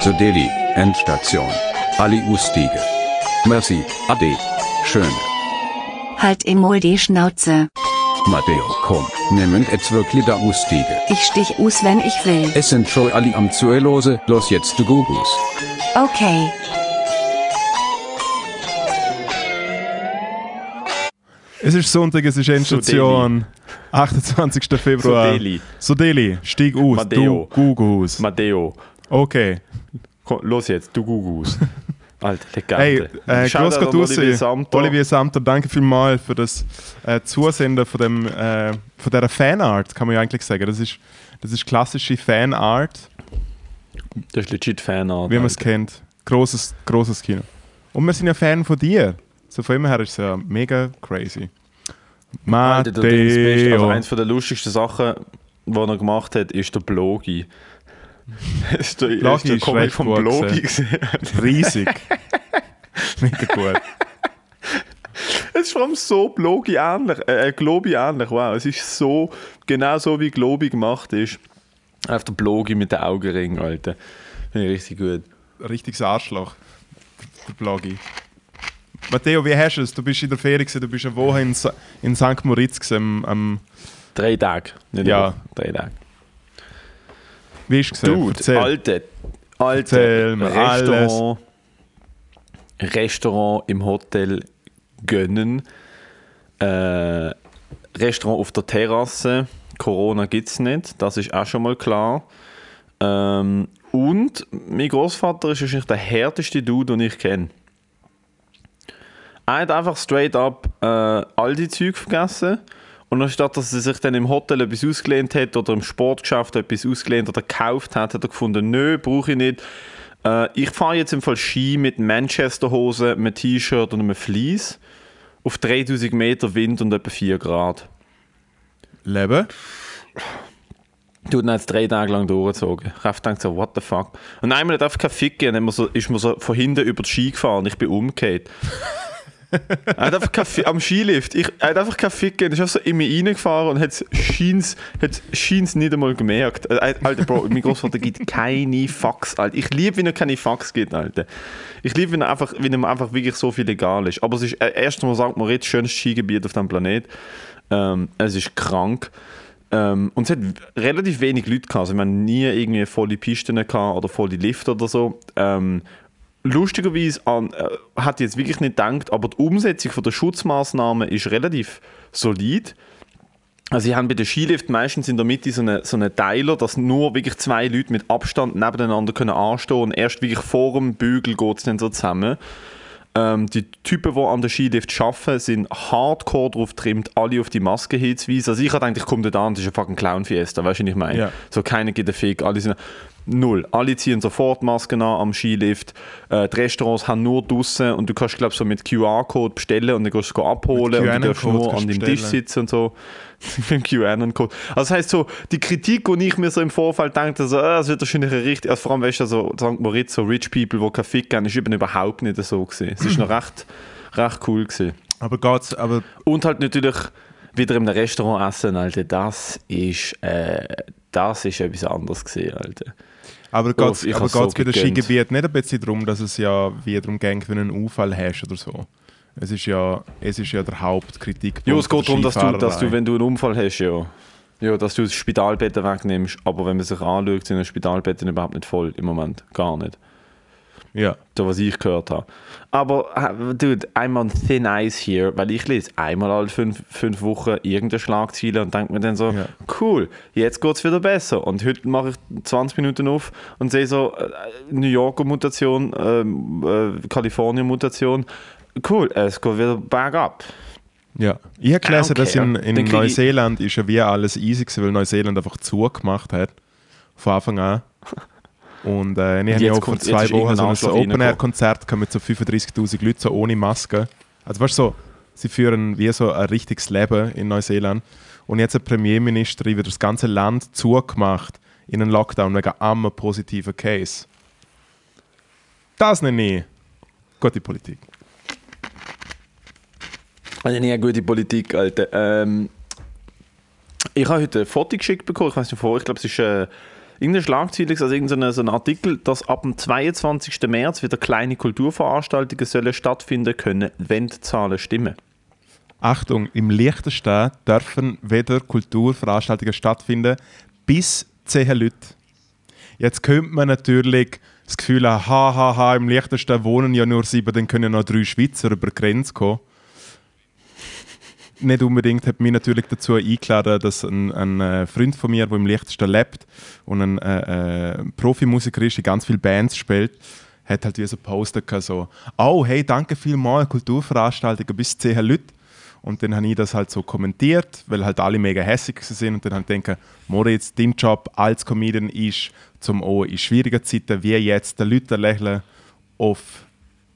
Zu Delhi, Endstation. Ali Ustige. Merci, Ade. Schön. Halt immer die Schnauze. Matteo, komm, nehmen jetzt wirklich da Ustige. Ich stich aus, wenn ich will. Es sind schon alle am Zuelose, los jetzt du Gugus. Okay. Es ist Sonntag, es ist Endstation. 28. Februar. Sodeli. Sodeli, steig aus. Matteo. Du Gugus. Matteo, Okay. komm, los jetzt, du Gugus. Alter, Hey, Legende. äh, groß an geht raus. Olivier Samter. Olivier Samter, danke vielmals für das äh, Zusenden von, dem, äh, von dieser Fanart, kann man ja eigentlich sagen. Das ist, das ist klassische Fanart, Das ist legit Fanart. wie man es kennt. Großes, großes Kino. Und wir sind ja Fan von dir. So von immer her ist es ja mega crazy. Best. Also Matteo. eins von der lustigsten Sachen, die er gemacht hat, ist der Blogi. Blogi ist der ist Comic vom Blogi gesehen. Riesig. mega gut. Es ist vor allem so Blogi ähnlich, äh, Globi ähnlich, wow. Es ist so, genau so wie Globi gemacht ist. Auf der Blogi mit den Augenringen, Alter. Finde ich richtig gut. Richtiges Arschloch. Der Blogi. Matteo, wie hast du es? Du bist in der Ferie, gewesen, du bist eine Woche in, Sa- in St. Moritz. Gewesen, am, am, Drei Tage. Ja. Drei Tage. Wie du gesehen? Dude, Erzähl. alte, alte Erzähl mir Restaurant, Restaurant im Hotel gönnen. Äh, Restaurant auf der Terrasse. Corona gibt es nicht, das ist auch schon mal klar. Ähm, und mein Großvater ist wahrscheinlich der härteste Dude, den ich kenne. Er hat einfach straight up äh, all die Zeug vergessen. Und anstatt dass er sich dann im Hotel etwas ausgelehnt hat oder im Sportgeschäft etwas ausgelehnt oder gekauft hat, hat er gefunden, nö, brauche ich nicht. Äh, ich fahre jetzt im Fall Ski mit Manchester-Hose, einem T-Shirt und einem Fleece auf 3000 Meter Wind und etwa 4 Grad. Leben? Du hast jetzt drei Tage lang durchgezogen. Ich habe gedacht so, what the fuck. Und einmal hat einfach kein Fick gegeben, dann ist mir so, ist mir so von hinten über die Ski gefahren ich bin umgekehrt. Er hat einfach kein am Skilift. Ich, er hat einfach keinen Fick gegeben. Er ist einfach so in mich reingefahren und hat hat scheins nicht einmal gemerkt. Äh, Alter, Bro, mein Großvater gibt keine Fax, Alter. Ich liebe, wenn er keine Fax gibt, Alter. Ich liebe, wenn, er einfach, wenn ihm einfach wirklich so viel egal ist. Aber es ist äh, erstmal St. Moritz, schönstes Skigebiet auf diesem Planet. Ähm, es ist krank. Ähm, und es hat relativ wenig Leute gehabt. Also wir haben nie irgendwie volle Pisten oder volle Lifte oder so. Ähm, lustigerweise an, äh, hat jetzt wirklich nicht gedacht, aber die Umsetzung von der Schutzmaßnahmen ist relativ solid. Also sie haben bei den Skilift meistens in der Mitte so einen so eine Teiler, dass nur wirklich zwei Leute mit Abstand nebeneinander können anstehen und erst wirklich vor dem Bügel geht es dann so zusammen. Ähm, die Typen, die an der Skilift arbeiten, sind hardcore darauf getrimmt, alle auf die Maske hinzuweisen. Also ich habe gedacht, ich komme da an, das ist ein fucking Clown-Fiesta, weißt du, was ich meine? Ja. So, keiner gibt einen Fick, alle sind... Null. Alle ziehen sofort Masken an am Skilift. Äh, die Restaurants haben nur draussen und du kannst, glaube ich, so mit QR-Code bestellen und dann kannst du es abholen und du darfst nur an deinem du Tisch sitzen und so. Mit dem QAnon-Code. Also das heisst so, die Kritik, die ich mir so im Vorfeld dachte, so, äh, es wird wahrscheinlich richtig, also vor allem, weißt du, so St. Moritz, so Rich People, die keinen Fick geben, ist eben überhaupt nicht so gewesen. Es ist noch recht, recht cool gewesen. Aber geht's, aber Und halt natürlich wieder einem Restaurant essen, Alter, das ist, äh, das ist etwas anderes gewesen, Alter. Aber geht aber hab's so bei den. Skigebieten nicht ein bisschen darum, dass es ja wie darum geht, wenn du einen Unfall hast oder so? Es ist ja, es ist ja der Hauptkritik. Ja, es geht darum, dass du, dass du, wenn du einen Unfall hast, ja, ja, dass du das Spitalbett wegnimmst. Aber wenn man sich anschaut, sind die Spitalbetten überhaupt nicht voll im Moment. Gar nicht. Ja. Da, was ich gehört habe. Aber, äh, dude, I'm on thin ice hier, weil ich lese einmal alle fünf, fünf Wochen irgendeine Schlagzeile und denke mir dann so, Ja. cool, jetzt geht es wieder besser. Und heute mache ich 20 Minuten auf und sehe so, äh, New Yorker Mutation, ähm, äh, Kalifornien Mutation. Cool, es geht wieder bergab. Ja. Ich habe gelesen, Okay, dass in, in Neuseeland ist ja wie alles easy gewesen, weil Neuseeland einfach zugemacht hat. Von Anfang an. Und äh, ich habe ja auch vor zwei Wochen so ein Open-Air-Konzert mit so 35'000 Leuten, so ohne Maske. Also weißt du, so, sie führen wie so ein richtiges Leben in Neuseeland. Und jetzt hat die Premierministerin wieder das ganze Land zugemacht in einen Lockdown wegen einem positiven Case. Das nenne ich gute Politik. Also nie eine gute Politik, Alter. Ähm, ich habe heute ein Foto geschickt bekommen, ich weiß nicht vor, ich glaube, es ist, äh, irgendeine Schlagzeile, also irgendein so ein Artikel, dass ab dem 22. März wieder kleine Kulturveranstaltungen sollen stattfinden können, wenn die Zahlen stimmen. Achtung, im Liechtenstein dürfen weder Kulturveranstaltungen stattfinden bis 10 Leute. Jetzt könnte man natürlich das Gefühl haben, ha, ha, ha, im Liechtenstein wohnen ja nur sieben, dann können ja noch drei Schweizer über die Grenze kommen. Nicht unbedingt hat mich natürlich dazu eingeladen, dass ein, ein äh, Freund von mir, der im Liechtenstein lebt und ein äh, äh, Profimusiker ist, in ganz viele Bands spielt, hat halt wie so Poster gehabt, so «Oh, hey, danke vielmals, Kulturveranstaltungen bis 10 Leute.» Und dann habe ich das halt so kommentiert, weil halt alle mega hässlich sind und dann habe ich gedacht, Moritz, dein Job als Comedian ist, zum auch in schwierigen Zeiten wie jetzt den Leuten lächeln auf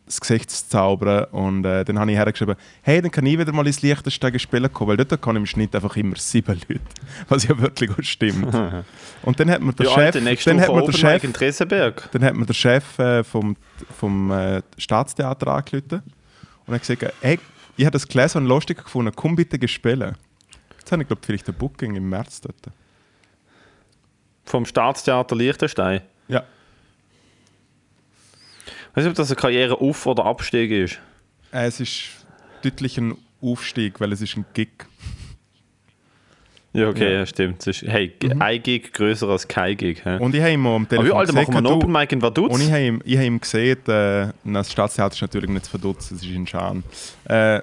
das Gesicht zu zaubern. Und äh, dann habe ich hergeschrieben, hey, dann kann ich wieder mal ins Liechtenstein spielen kommen, weil dort kann im Schnitt einfach immer sieben Leute, was ja wirklich auch stimmt. Und dann hat mir der Ja, Chef, Alter, dann hat mir der Chef, in Tresenberg. dann hat mir der Chef äh, vom, vom äh, Staatstheater angerufen und hat gesagt, hey, ich habe das gelesen und lustig gefunden, komm bitte spielen. Jetzt habe ich glaube vielleicht ein Booking im März dort. Vom Staatstheater Liechtenstein. Ja. Weißt du, ob das eine Karriere auf- oder Abstieg ist? Äh, es ist deutlich ein Aufstieg, weil es ist ein Gig. Ja, okay, Ja. ja. stimmt. Es ist, hey, ein Gig größer als kein Gig. Hä? Und ich habe ihm am Aber Telefon wie, Alter, machen wir einen Open Mic in Vaduz? Und ich habe ihm, ich habe ihm gesehen, äh, das Staatstheater ist natürlich nicht zu Verdutz, es ist in Schaan. Äh,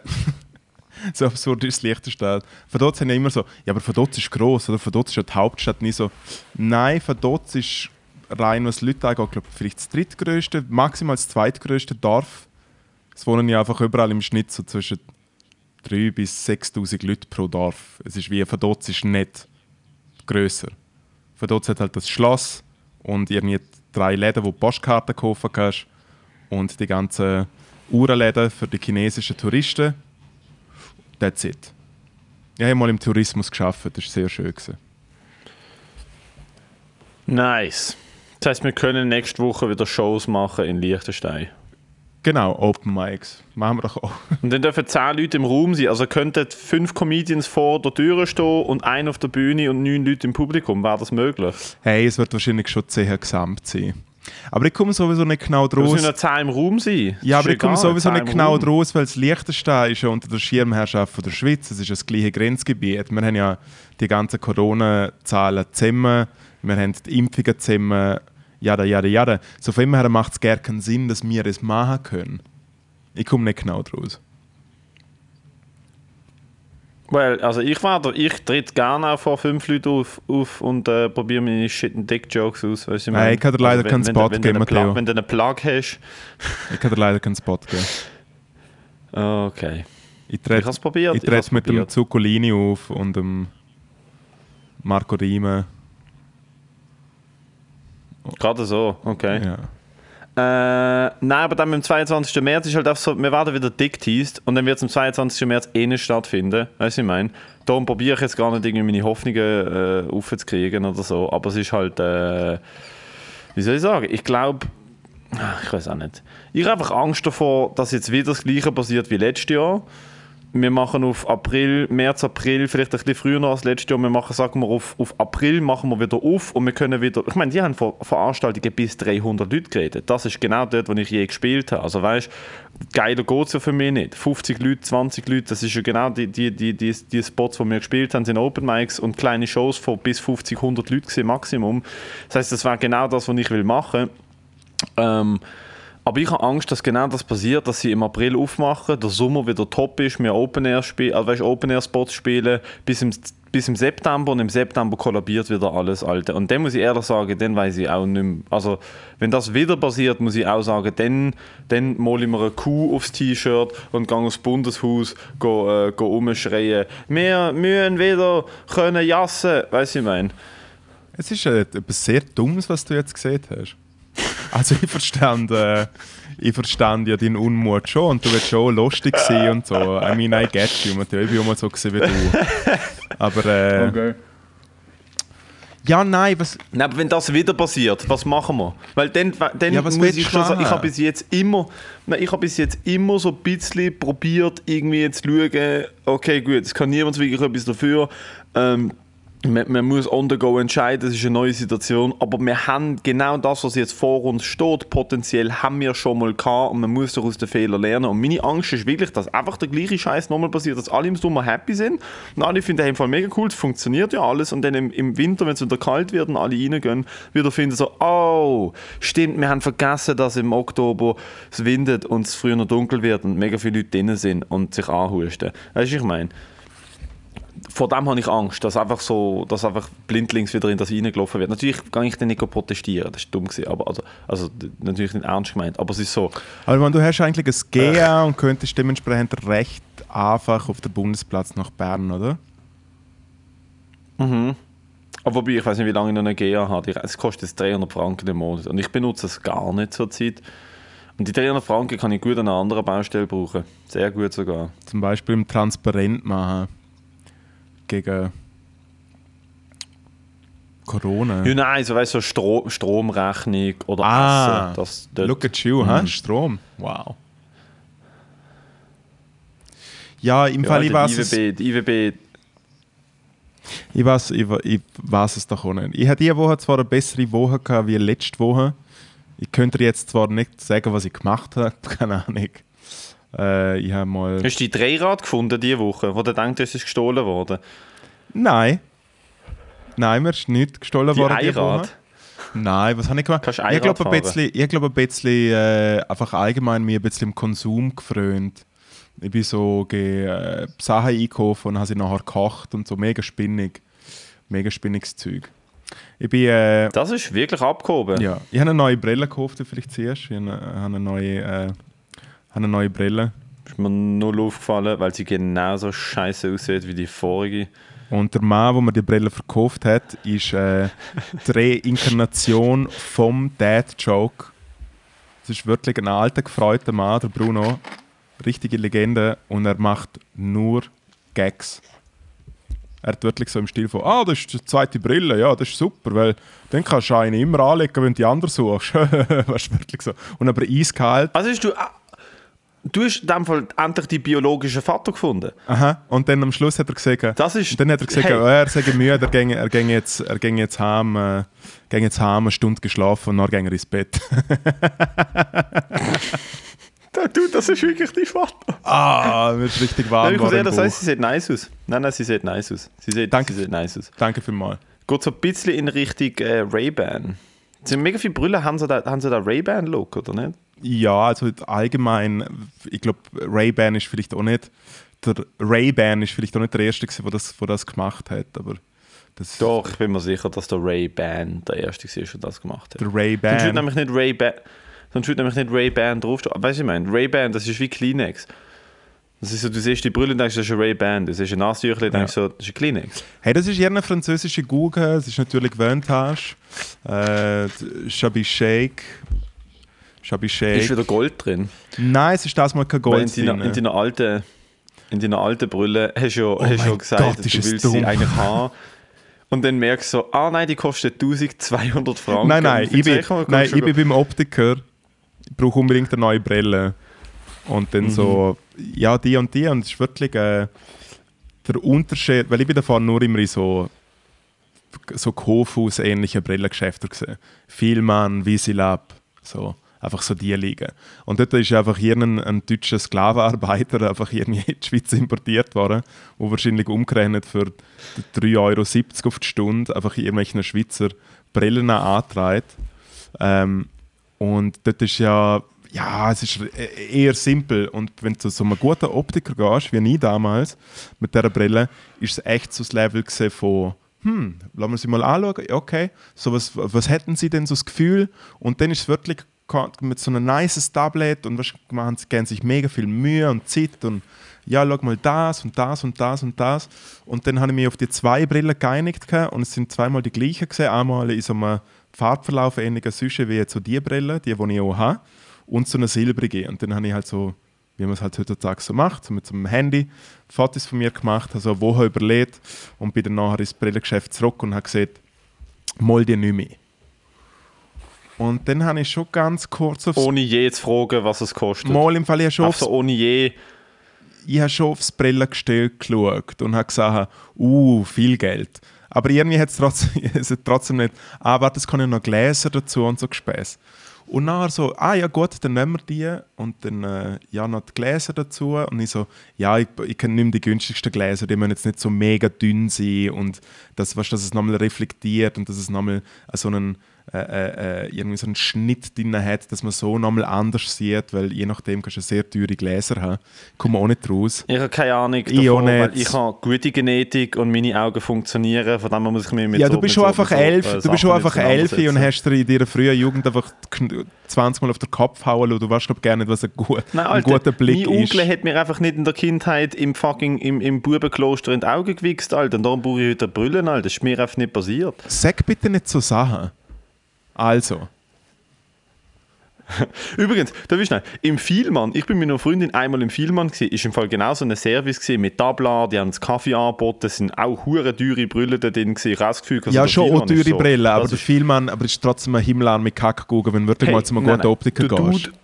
so absurd ist das Liechtenstein. Verdutz haben ja immer so, ja, aber Verdutz ist gross, oder Verdutz ist ja die Hauptstadt. Nicht so, nein, Verdutz ist rein, was Leute angeht, glaube vielleicht das drittgrößte, maximal das zweitgrößte Dorf. Es wohnen ja einfach überall im Schnitt so zwischen 3.000 bis 6'000 Leute pro Dorf. Es ist wie, Verdutz ist nicht grösser. Verdutz hat halt das Schloss und irgendwie drei Läden, wo du Postkarten kaufen kannst und die ganzen Uhrenläden für die chinesischen Touristen. That's it. Ich habe mal im Tourismus geschafft, das war sehr schön. Nice. Das heisst, wir können nächste Woche wieder Shows machen in Liechtenstein. Genau, Open Mics. Machen wir doch auch. Und dann dürfen 10 Leute im Raum sein. Also könnten fünf Comedians vor der Tür stehen und ein auf der Bühne und neun Leute im Publikum. Wäre das möglich? Hey, es wird wahrscheinlich schon 10 gesamt sein. Aber ich komme sowieso nicht genau Es müssen draus. ja 10 im Raum sein. Ja, Ist aber ich komme sowieso 10 nicht genau Raum. draus, weil das Liechtenstein ist ja unter der Schirmherrschaft von der Schweiz. Es ist das gleiche Grenzgebiet. Wir haben ja die ganzen Corona-Zahlen zusammen. Wir haben die Impfungen zusammen. Jada, jada, jada. So von dem her macht es gar keinen Sinn, dass wir es machen können. Ich komme nicht genau draus. Well, also ich war da, ich tritt gerne auch vor fünf Leuten auf, auf und äh, probiere meine shitten Dick-Jokes aus. Weißt du, Nein, meine? ich kann dir leider wenn- keinen wenn, Spot wenn, geben, wenn, einen Matteo. Wenn du einen Plug hast. Ich kann dir leider keinen Spot geben. Okay. Ich trete habe es probiert. ich ich trete mit dem probiert. Zuccolini auf und dem Marco Riemen. Gerade so, okay. Ja. Äh, nein, aber dann am 22. März ist halt auch so, wir werden wieder dick teased und dann wird es am 22. März eh nicht stattfinden. Weißt du, was ich meine? Darum probiere ich jetzt gar nicht irgendwie meine Hoffnungen äh, aufzukriegen oder so. Aber es ist halt, äh, wie soll ich sagen? Ich glaube, ich weiß auch nicht. Ich habe einfach Angst davor, dass jetzt wieder das Gleiche passiert wie letztes Jahr. Wir machen auf April, März, April, vielleicht ein bisschen früher noch als letztes Jahr. Wir machen, sagen wir, auf, auf April machen wir wieder auf und wir können wieder. Ich meine, die haben von Veranstaltungen bis 300 Leute geredet. Das ist genau dort, wo ich je gespielt habe. Also weißt geiler geht es ja für mich nicht. 50 Leute, 20 Leute, das ist ja genau die, die, die, die, die Spots, wo wir gespielt haben, sind Open Mics und kleine Shows von bis 50, 100 Leute gewesen, Maximum. Das heißt, das wäre genau das, was ich will machen. Ähm, aber ich habe Angst, dass genau das passiert, dass sie im April aufmachen, der Sommer wieder top ist, wir Open Air spielen, also weißt, Open Air Spots spielen bis im, bis im September und im September kollabiert wieder alles Alte. Und dann muss ich ehrlich sagen, dann weiß ich auch nicht mehr. Also wenn das wieder passiert, muss ich auch sagen, dann, dann male ich mir eine Kuh aufs T-Shirt und gehe aufs Bundeshaus go, äh, go umschreien. Wir müssen wieder können jassen, weißt du, ich meine. Es ist äh, etwas sehr Dummes, was du jetzt gesehen hast. Also ich verstand, äh, ich verstand ja deinen Unmut schon und du willst schon lustig sein und so. I mean, I get you, Matteo. Ich bin auch mal so gewesen wie du. Aber äh, ja, nein, was... Nein, aber wenn das wieder passiert, was machen wir? Weil dann, dann Ja, was muss ich schon sagen, ich habe bis jetzt immer, nein, ich habe bis jetzt immer so ein bisschen probiert, irgendwie jetzt zu schauen, okay, gut, es kann niemand wirklich etwas dafür. Ähm, man, man muss on the go entscheiden, das ist eine neue Situation, aber wir haben genau das, was jetzt vor uns steht, potenziell haben wir schon mal gehabt und man muss doch aus den Fehlern lernen. Und meine Angst ist wirklich, dass einfach der gleiche Scheiß nochmal passiert, dass alle im Sommer happy sind und alle finden den Fall mega cool, es funktioniert ja alles und dann im, im Winter, wenn es wieder kalt wird und alle reingehen, wieder finden so, oh, stimmt, wir haben vergessen, dass im Oktober es windet und es früher noch dunkel wird und mega viele Leute drinnen sind und sich anhusten. Weißt du, was ich meine? Vor dem habe ich Angst, dass einfach so, dass einfach blindlings wieder in das reingelaufen wird. Natürlich kann ich dann nicht protestieren, das ist dumm gewesen, aber also, also natürlich nicht ernst gemeint, aber es ist so. Aber wenn du hast eigentlich ein GA und könntest dementsprechend recht einfach auf den Bundesplatz nach Bern, oder? Mhm. Aber wobei, ich weiß nicht, wie lange ich noch eine GA habe. Es kostet jetzt 300 Franken im Monat und ich benutze es gar nicht zur Zeit. Und die 300 Franken kann ich gut an einer anderen Baustelle brauchen. Sehr gut sogar. Zum Beispiel im Transparent machen gegen Corona. Ja, nein, so weißt du, so Stro Stromrechnung oder Ah, Essen. Das, dort- Look at you, hä? Strom. Wow. Ja, im ja, Fall, ich weiß es, die IWB ich weiß, ich, ich weiß es doch auch nicht. Ich hatte diese Woche zwar eine bessere Woche gehabt wie letzte Woche. Ich könnte dir jetzt zwar nicht sagen, was ich gemacht habe, keine Ahnung. Äh, ich habe mal... Hast du die Dreirad gefunden diese Woche, wo du denkst, es ist gestohlen worden? Nein. Nein, mir ist nicht gestohlen Die worden Woche. Einrad? Nein, was habe ich gemacht? Kannst ich glaube ein bisschen, ich glaube ein bisschen äh, einfach allgemein mir ein bisschen im Konsum gefrönt. Ich bin so ge, äh, Sachen einkaufen und habe sie nachher gekocht und so mega spinnig. Mega spinniges Zeug. Ich bin, äh, Das ist wirklich abgehoben. ja, ich habe eine neue Brille gekauft, die vielleicht siehst. Ich habe eine, habe eine neue, äh, habe eine neue Brille. Ist mir null aufgefallen, weil sie genauso scheiße aussieht wie die vorige. Und der Mann, der mir die Brille verkauft hat, ist äh, die Reinkarnation vom Dad-Joke. Das ist wirklich ein alter, gefreuter Mann, der Bruno. Richtige Legende. Und er macht nur Gags. Er hat wirklich so im Stil von, ah, das ist die zweite Brille, ja, das ist super, weil dann kannst du eine immer anlegen, wenn du die andere suchst. weißt du, wirklich so. Und aber eiskalt. Also hast du... Du hast in dem Fall endlich die biologischen Vater gefunden. Aha. Und dann am Schluss hat er gesagt, Das ist- dann hat er gesagt, hey. oh, er sei müde, er ginge, er ginge jetzt, er ginge jetzt heim, äh, ginge jetzt heim, eine Stunde geschlafen und dann ginge er ins Bett. Du, das ist wirklich dein Vater. ah, ist richtig warm ich muss ehrlich sagen, sie sieht nice aus. Nein, nein, sie sieht nice aus. Sie sieht, Danke. sie sieht nice aus. Danke vielmals. Geht so ein bisschen in Richtung äh, Ray-Ban. Mega viele Brüllen, haben sie da, haben sie da Ray-Ban-Look, oder nicht? Ja, also allgemein, ich glaube, Ray-Ban ist vielleicht auch nicht, der Ray-Ban ist vielleicht auch nicht der Erste der das, der das gemacht hat, aber das, Doch, ich bin mir sicher, dass der Ray-Ban der Erste war, der das gemacht hat. der Sonst würde Ray-Ban, nämlich nicht Ray-Ban sonst würde nämlich nicht Ray-Ban draufstehen. Weißt du, ich meine, Ray-Ban, das ist wie Kleenex. Das ist so, du siehst die Brille und denkst, das ist ein Ray-Ban. Du siehst ein Nasentüchlein und denkst so, das ist ein Kleenex. Hey, das ist eher eine französische Google, es ist natürlich Vintage, äh, Shabby Shake, Shake. Ist wieder Gold drin. Nein, es ist das mal kein Weil in Gold deiner, drin. in deiner alten... In deiner alten Brille hast du ja, hast Oh mein ja gesagt, Gott, dass du willst sie dumm. eigentlich haben. Und dann merkst du so, ah nein, die kostet 1200 Franken. Nein, nein, ich bin, nein, ich bin beim Optiker, ich brauche unbedingt eine neue Brille. Und dann so, ja, die und die. Und es ist wirklich äh, der Unterschied, weil ich bin davon nur immer in so, so Kofus-ähnliche Brillengeschäfte gesehen. Vielmann, Visilab, so. Einfach so die liegen. Und dort ist einfach hier ein, ein deutscher Sklavenarbeiter einfach hier in die Schweiz importiert worden, wo wahrscheinlich umgerechnet für 3,70 Euro auf die Stunde einfach irgendwelche Schweizer Brillen antreibt. Ähm, und dort ist ja, ja, es ist e- eher simpel. Und wenn du zu so einem guten Optiker gehst, wie ich damals, mit dieser Brille, ist es echt so das Level von, hm, lassen wir sie mal anschauen, okay, so was, was hätten sie denn so das Gefühl? Und dann ist es wirklich mit so einem nices Tablet und machen sie sich mega viel Mühe und Zeit und ja, schau mal das und das und das und das. Und dann habe ich mich auf die zwei Brillen geeinigt und es sind zweimal die gleichen gesehen. Einmal in so einem Farbverlauf ähnlicher Süsche wie jetzt so die Brille, die, die ich auch habe, und so eine silbrige. Und dann habe ich halt so, wie man es halt heutzutage so macht, so mit so einem Handy Fotos von mir gemacht, also eine Woche überlegt und bin dann nachher ins Brillengeschäft zurück und habe gesagt, mal die nicht mehr. Und dann habe ich schon ganz kurz aufs Ohne je zu fragen, was es kostet. Mal im Fall ja schon Einfach aufs so ohne je... ich habe schon aufs Brillengestell geschaut und habe gesagt, uh, viel Geld. Aber irgendwie hat es trotzdem, trotzdem nicht, ah, warte, es kann ja noch Gläser dazu und so Gespäß. Und nachher so, ah ja gut, dann nehmen wir die und dann äh, ja noch die Gläser dazu. Und ich so, ja, ich, ich mehr die günstigsten Gläser, die müssen jetzt nicht so mega dünn sein und das, weißt, dass es nochmal reflektiert und dass es nochmal so einen, äh, äh, äh, irgendwie so einen Schnitt drin hat, dass man so nochmal anders sieht, weil je nachdem kannst du sehr teure Gläser haben. Kommt auch nicht raus. Ich habe keine Ahnung Ich davon, nicht. weil ich habe gute Genetik und meine Augen funktionieren, von dem muss ich mich mit Ja, du bist schon einfach so, elf, äh, du bist schon einfach elf und hast dir in deiner frühen Jugend einfach kn- 20 Mal auf den Kopf hauen lassen. Du weißt glaub, gar nicht, was ein, gut, Nein, ein Alter, guter Blick mein ist. Onkel hat mir einfach nicht in der Kindheit im fucking im, im Bubenkloster in die Augen gewichst, Alter. Und darum brauche ich heute Brüllen, Alter. Das ist mir einfach nicht passiert. Sag bitte nicht so Sachen. Also, Übrigens, da bist du im Vielmann, ich bin mit einer Freundin einmal im Vielmann gewesen, ist im Fall genau so ein Service gewesen, mit Tabla, die haben das Kaffee angeboten, es sind auch hure teure Brillen da drin gewesen. Ich habe das Gefühl, also ja, schon auch teure so- Brillen, aber das der Vielmann, aber ist trotzdem ein Himmelan mit Kackgugen, wenn wirklich Hey, mal zu einem guten Optiker gehst. Dude,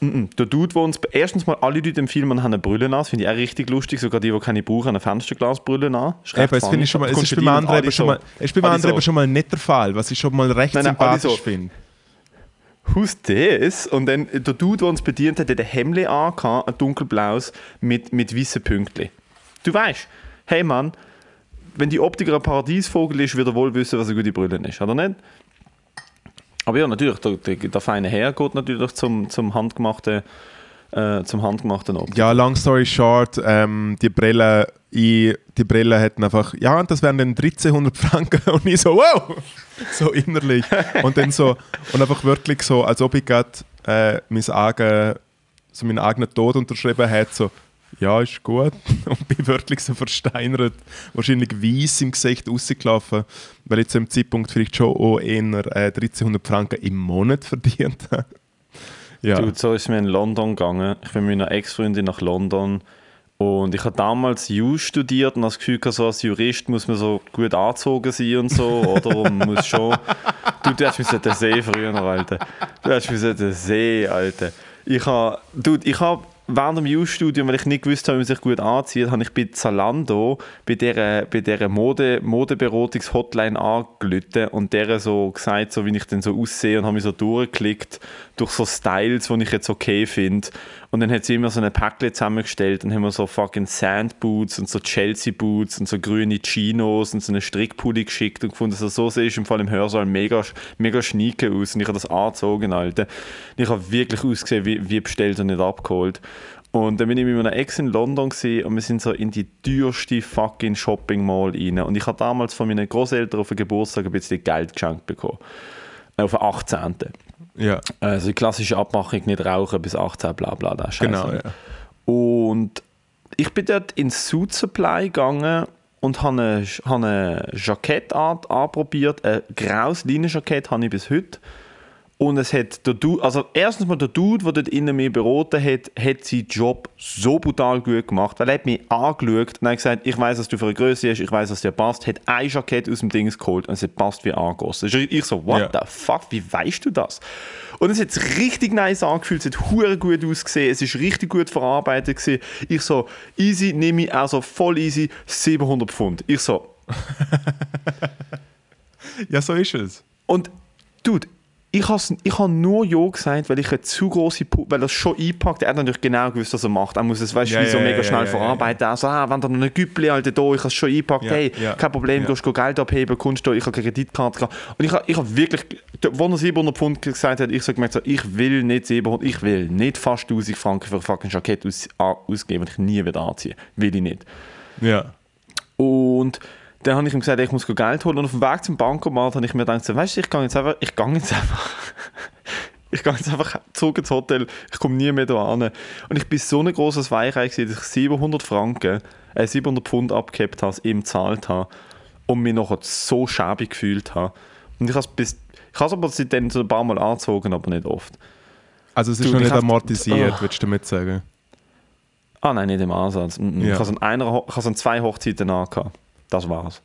Mhm. Der Dude, der uns erstens mal alle Leute im Film haben eine Brille an, das finde ich auch richtig lustig, sogar die, die keine brauchen, haben eine Fensterglasbrille an. Eben, das finde ich schon mal, es ist beim anderen eben schon mal, es ist beim anderen eben schon mal nicht der Fall, was ich schon mal recht Nein, nein, sympathisch so- finde. Who's this? Und dann der Dude, der uns bedient hat, hat ein Hemd angehabt, ein dunkelblaues, mit, mit weißen Pünktchen. Du weißt, hey Mann, wenn die Optiker ein Paradiesvogel ist, wird er wohl wissen, was eine gute Brille ist, oder nicht? Aber ja, natürlich, der, der, feine Herr geht natürlich zum, zum handgemachten, äh, zum handgemachten Optiker. Ja, long story short, ähm, die Brille, ich, die Brille hätten einfach, ja, und das wären dann 1300 Franken und ich so, wow, so innerlich. Und dann so, und einfach wirklich so, als ob ich gerade äh, mein eigen, so meinen eigenen Tod unterschrieben hätte, so, ja, ist gut. Und bin wirklich so versteinert, wahrscheinlich weiss im Gesicht rausgelaufen, weil ich zu dem Zeitpunkt vielleicht schon auch eher äh, 1300 Franken im Monat verdient habe. Ja. Du, so ist mir in London gegangen. Ich bin mit meiner Ex-Freundin nach London und ich habe damals Jus studiert und das Gefühl, so als Jurist muss man so gut angezogen sein und so, oder? Und man muss schon... Du, du hast mich sollten sehen früher, Alter. Du hast mich sollten sehen, Alter. Ich habe... Du, ich habe während dem Jus-Studium, weil ich nicht gewusst habe, wie man sich gut anzieht, habe ich bei Zalando bei dieser, bei dieser Mode, Modeberatungs-Hotline angelüht und der so gesagt, so wie ich dann so aussehe und habe mich so durchgeklickt durch so Styles, die ich jetzt okay finde. Und dann hat sie immer so ein Päckchen zusammengestellt und haben wir so fucking Sandboots und so Chelsea-Boots und so grüne Chinos und so eine Strickpulli geschickt und gefunden, so, so sehe ich im Fall im Hörsaal mega, mega schnieke aus. Und ich habe das angezogen, Alter. Und ich habe wirklich ausgesehen wie, wie bestellt und nicht abgeholt. Und dann bin ich mit meiner Ex in London und wir sind so in die teuerste fucking Shopping Mall rein. Und ich habe damals von meinen Großeltern auf den Geburtstag ein bisschen Geld geschenkt bekommen. Auf den 18. ja, Also die klassische Abmachung, nicht rauchen bis 18, bla bla, das Scheiße. genau. Ja. Und ich bin dort ins Suit Supply gegangen und habe ein, habe ein Jackett an, anprobiert. Ein graues Leinenjackett habe ich bis heute. Und es hat der Dude, also erstens mal der Dude, der dort innen mich beraten hat, hat seinen Job so brutal gut gemacht, weil er hat mich angeschaut und hat gesagt, ich weiß, was du für eine Größe hast, ich weiß, was dir passt, hat ein Jackett aus dem Dings geholt und es hat passt wie angegossen. Ich so, what Ja. the fuck, wie weißt du das? Und es hat sich richtig nice angefühlt, es hat hure gut ausgesehen, es ist richtig gut verarbeitet gewesen. Ich so, easy, nehme ich, also voll easy, 700 Pfund. Ich so, ja, so ist es. und, dude, ich habe ich hab nur Ja gesagt, weil ich eine zu große, weil er es schon einpackt. Er hat natürlich genau gewusst, was er macht. Er muss es, weißt du, Ja, wie so ja, mega ja, schnell verarbeiten. Also, ah, wenn da noch ein Güppli, Alter, da, ich habe es schon eingepackt, Ja, hey, kein Problem, du Geld abheben, kommst du, ich habe keine Kreditkarte gehabt. Und ich habe ich hab wirklich, wo er 700 Pfund gesagt hat, ich so gemerkt, so, ich will nicht 700, ich will nicht fast 1000 Franken für ein fucking Jackett aus, ausgeben, das ich nie wieder anziehen will ich nicht. Ja. Und dann habe ich ihm gesagt, ich muss Geld holen. Und auf dem Weg zum Bankomat habe ich mir gedacht, weißt du, ich gehe jetzt einfach, ich gehe jetzt einfach, ich gehe jetzt einfach zurück ins Hotel, ich komme nie mehr da an. Und ich bin so ein grosses Weichei dass ich 700 Franken, äh, 700 Pfund abgehabt habe, ihm gezahlt habe und mich nachher so schäbig gefühlt habe. Und ich habe es bis, ich habe es aber seitdem so ein paar Mal angezogen, aber nicht oft. Also es ist Du, noch ich nicht amortisiert, Oh. würdest du damit sagen? Ah nein, nicht im Ansatz. Ja. Ich habe es an, einer, Ho- ich habe es an zwei Hochzeiten angehabt. Das war's.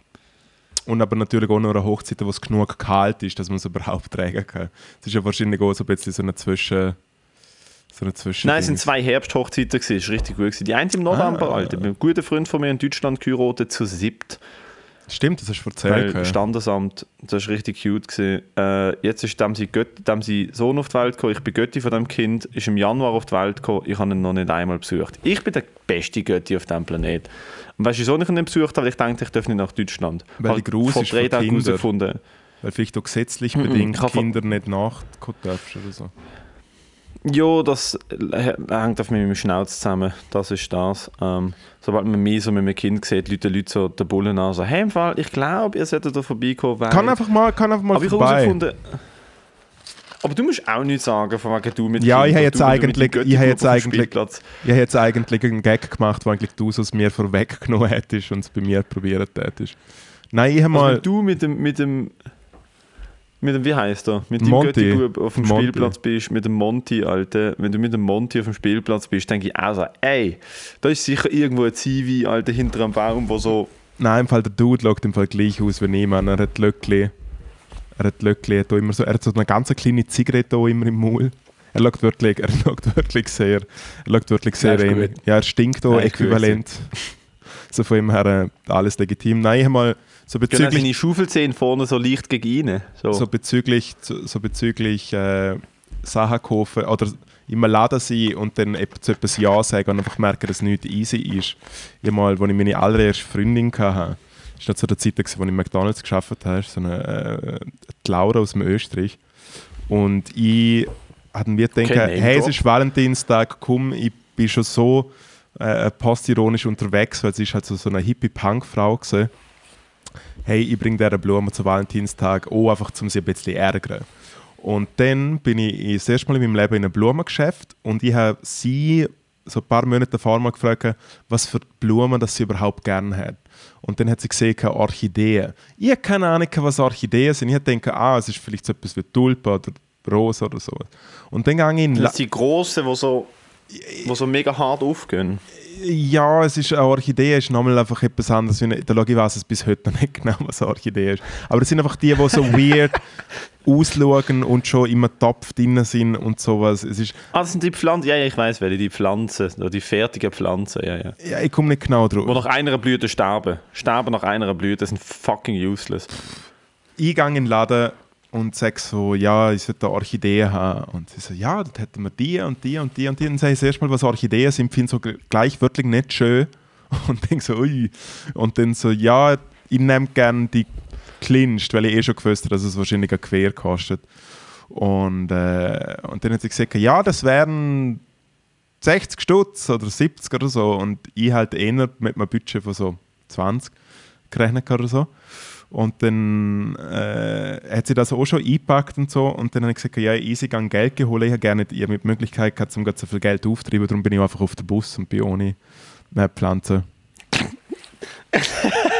Und aber natürlich auch noch eine Hochzeit, wo es genug kalt ist, dass man es überhaupt tragen kann. Es ist ja wahrscheinlich auch so ein bisschen so eine Zwischen, So eine Zwischen Nein, es sind zwei Herbsthochzeiten gewesen, ist richtig gut gewesen. Die eine im November, Ah. Alter. Mit einem guten Freund von mir in Deutschland geheiratet zu siebt. Stimmt, das hast du Weil erzählt. gell? Standesamt, das war richtig cute. Gewesen. Äh, jetzt ist dem sein, Göt dem sein Sohn auf die Welt gekommen. Ich bin Götti von dem Kind. Ist im Januar auf die Welt gekommen. Ich habe ihn noch nicht einmal besucht. Ich bin der beste Götti auf diesem Planet. Und weißt du, wieso ich ihn nicht besucht habe? Weil ich dachte, ich darf nicht nach Deutschland. Weil die Gruß vor ist drei Tagen Kinder. herausgefunden. Weil vielleicht auch gesetzlich Mhm, bedingt Kinder nicht nachkommen darfst oder so. Ja, das äh, hängt auf mit meinem Schnauz zusammen. Das ist das. Ähm, sobald man mich so mit einem Kind sieht, Leute, Leute so den Bullen an, so, hey, im Fall, ich glaube, ihr solltet da vorbeikommen. Weil... Kann einfach mal, kann einfach mal Aber ich habe vorbei. herausgefunden... Aber du musst auch nichts sagen, von wegen du mit Ja, ich habe jetzt eigentlich- ich habe jetzt eigentlich-. Ich habe jetzt eigentlich einen Gag gemacht, wo eigentlich du es aus mir vorweggenommen hättest und es bei mir probiert hättest. Nein, ich habe Also, mal... wenn du mit dem, mit dem, mit dem, wie heißt er? Mit dem Monty. Götti-Bub auf dem Monty. Spielplatz bist, mit dem Monty, Alter. Wenn du mit dem Monty auf dem Spielplatz bist, denke ich auch so, ey, da ist sicher irgendwo ein Zivi, Alter, hinter einem Baum, wo so Nein, im Fall der Dude schaut im Fall gleich aus wie Mann. Er hat Löckli. Er hat Löckli, er hat, immer so, er hat so eine ganz kleine Zigarette auch immer im Maul. Er schaut wirklich, er schaut wirklich sehr, er schaut wirklich sehr Ja, gut. Ja, er stinkt auch Ja, äquivalent. so von ihm her äh, alles legitim. Nein, ich habe mal so bezüglich, seine Schaufelzähne vorne so leicht gegen ihn. So. so bezüglich, so, so bezüglich äh, Sachen kaufen oder im Laden sein und dann etwa zu etwas Ja sagen und einfach merken, dass es nicht easy ist. Ich mal, als ich meine allererste Freundin hatte, das war zu der Zeit, als ich in McDonalds gearbeitet habe, so eine äh, die Laura aus dem Österreich. Und ich hatte mir gedacht, Okay, hey, es ist Valentinstag, komm, ich bin schon so äh, postironisch unterwegs, weil sie ist halt so, so eine Hippie-Punk-Frau gewesen. Hey, ich bringe dieser Blumen zu Valentinstag, auch einfach, um sie ein bisschen ärgern. Und dann bin ich das erste Mal in meinem Leben in einem Blumengeschäft und ich habe sie so ein paar Monate davor mal gefragt, was für Blumen das sie überhaupt gerne hat. Und dann hat sie gesehen, Orchideen. Ich habe keine Ahnung, was Orchideen sind. Ich denke, ah, es ist vielleicht so etwas wie Tulpe oder Rose oder so. Und dann gehe ich in... La das sind die grossen, die so, wo so mega hart aufgehen. ja, es ist eine Orchidee ist nochmal einfach etwas anderes. wie eine- Der Logi weiß es bis heute noch nicht genau, was eine Orchidee ist. Aber es sind einfach die, die so weird ausschauen und schon im Topf drin sind und sowas. Es ist, Ah, das sind die Pflanzen, ja, ja, ich weiß welche, die Pflanzen, die fertigen Pflanzen, ja, ja. ja, ich komme nicht genau Wo drauf. nach einer Blüte sterben. Sterben nach einer Blüte sind fucking useless. Gehe in den Laden und sage so, ja, ich sollte eine Orchidee haben. Und sie so, ja, dann hätten wir die und die und die und die. Und sage ich erstmal, was Orchideen sind, finde so gl- gleich wirklich nicht schön. Und denke so, ui. Und dann so, ja, ich nehme gerne die kleinste, weil ich eh schon gewusst habe, dass es wahrscheinlich ein Quer kostet. Und, äh, und dann hat sie gesagt, ja, das wären 60 Stutz oder 70 oder so. Und ich halt eher mit einem Budget von so 20 gerechnet oder so. Und dann äh, hat sie das auch schon eingepackt und so. Und dann habe ich gesagt, ja, easy, gehe Geld geholt. Ich habe gerne mit die Möglichkeit gehabt, um so viel Geld aufzutreiben. Darum bin ich einfach auf den Bus und bin ohne mehr Pflanzen.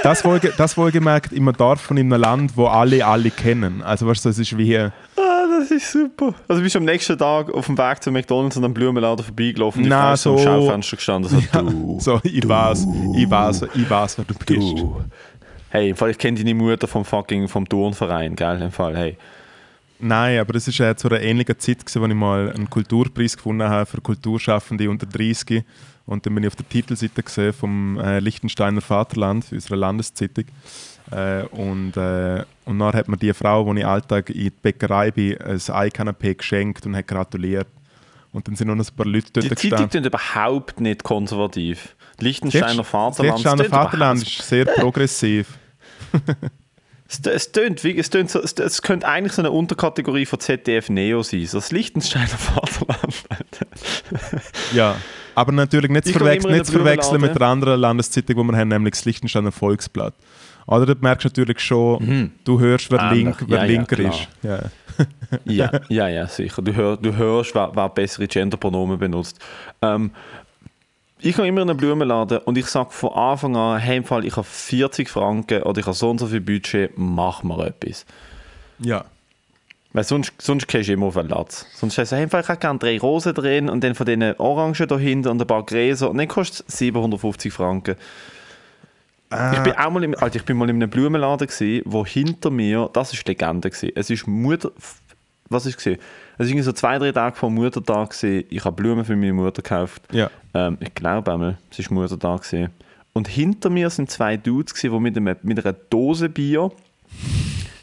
das, das wohlgemerkt in einem Dorf und in einem Land, wo alle alle kennen. Also weißt du, es ist wie... Ah, das ist super. Also du bist am nächsten Tag auf dem Weg zu McDonalds und am Blumenladen vorbeigelaufen und ist so am Schaufenster gestanden. So, du, So, ich weiß, ich weiß, ich weiß, wer du bist. du. Hey, im Fall, ich kenne deine Mutter vom fucking vom Turnverein, gell? Im Fall, hey. Nein, aber das war zu einer ähnlichen Zeit, gewesen, wo ich mal einen Kulturpreis gefunden habe für Kulturschaffende unter 30. Und dann bin ich auf der Titelseite gesehen vom äh, Liechtensteiner Vaterland, unserer Landeszeitung. Äh, und, äh, und dann hat mir die Frau, die ich Alltag in die Bäckerei bin, ein Eikanapé geschenkt und hat gratuliert. Und dann sind noch ein paar Leute dort Die Zeitung klingt überhaupt nicht konservativ. Liechtensteiner Das Vaterland. Liechtensteiner Vaterland ist sehr progressiv. Es, tönt, es, tönt so, es, es könnte eigentlich so eine Unterkategorie von ZDF Neo sein. So das Liechtensteiner Vaterland. Ja, aber natürlich nicht zu, verwechseln, nicht zu verwechseln mit der anderen Landeszeitung, die wir haben, nämlich das Liechtensteiner Volksblatt. Oder du merkst natürlich schon, du hörst, wer, Ähnlich. link, wer Mhm. Ja, ja, linker klar. ist. Ja. ja, ja, ja, sicher. Du, hör, du hörst, wer, wer bessere Genderpronomen benutzt. Ähm, ich gehe immer in einen Blumenladen und ich sage von Anfang an, hey, im Fall, ich habe 40 Franken oder ich habe so und so viel Budget, mach mal etwas. ja. Weil sonst, sonst gehst du immer auf den Latz. Sonst sagst du, hey, im Fall, ich habe gerne drei Rosen drin und dann von diesen Orangen da hinten und ein paar Gräser und dann kostet es 750 Franken. Ich bin auch mal im, Alter, ich bin mal in einem Blumenladen gewesen, wo hinter mir, das ist Legende gewesen. Es ist Mutter, was ist gesehen? Es war irgendwie so zwei, drei Tage vor Muttertag. Gewesen. Ich habe Blumen für meine Mutter gekauft. Ja. Ähm, ich glaube einmal, es war Muttertag. Gewesen. Und hinter mir sind zwei Dudes, gewesen, die mit, einem, mit einer Dose Bier.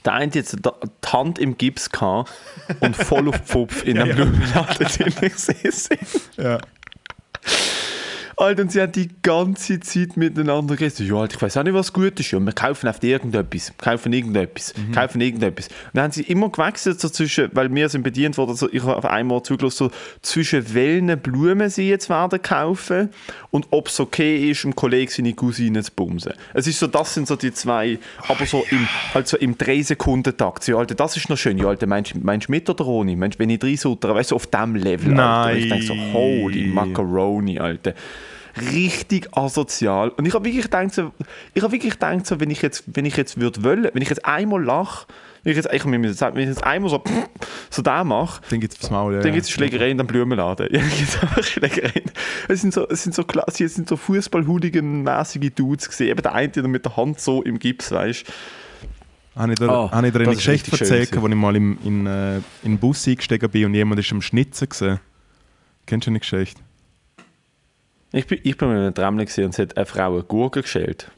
Der eine hat jetzt die Hand im Gips gehabt und voll auf Pfupf in einem ja. Blumenladen drin gesessen. Ja. Alter, und sie haben die ganze Zeit miteinander geredet. Ja, Alter, ich weiß auch nicht, was gut ist. Ja, wir kaufen auf irgendetwas, kaufen irgendetwas, Mhm. kaufen irgendetwas. Und dann haben sie immer gewechselt so zwischen, weil wir sind bedient worden, so, ich habe auf einmal zugelassen, so zwischen welchen Blumen sie jetzt werden kaufen und ob es okay ist, dem Kollegen seine Cousine zu bumsen. Es ist so, das sind so die zwei, aber so im, halt so im 3-Sekunden-Takt. So, ja, Alter, das ist noch schön. Ja, Alter, meinst du meinst du mit oder ohne? Meinst du, wenn ich reinsutter, weißt du, auf dem Level, Alter. Ich denke so, holy Macaroni, Alter richtig asozial. Und ich habe wirklich gedacht, so, ich habe wirklich gedacht, so, wenn ich jetzt, wenn ich jetzt würde wollen, wenn ich jetzt einmal lache, wenn ich jetzt, ich, mir jetzt, wenn ich jetzt einmal so, so da mache, Dann gibt es aufs Maul. Ja. dann gibt es Schlägerei in dem Blumenladen. Ja, dann gibt's einfach Schlägerei. Es sind so, es sind so klasse, es sind so Fußball-Hooligan-mäßige Dudes gesehen. Eben der eine der mit der Hand so im Gips, weißt du. Habe ich dir, Ah, habe ich dir eine Geschichte erzählt, wo ich mal im, in, äh, in den Bus eingestiegen bin und jemand ist am Schnitzen gesehen? Kennst du eine Geschichte? Ich bin, ich bin mit einem Tramle gesehen und es hat eine Frau eine Gurke geschält.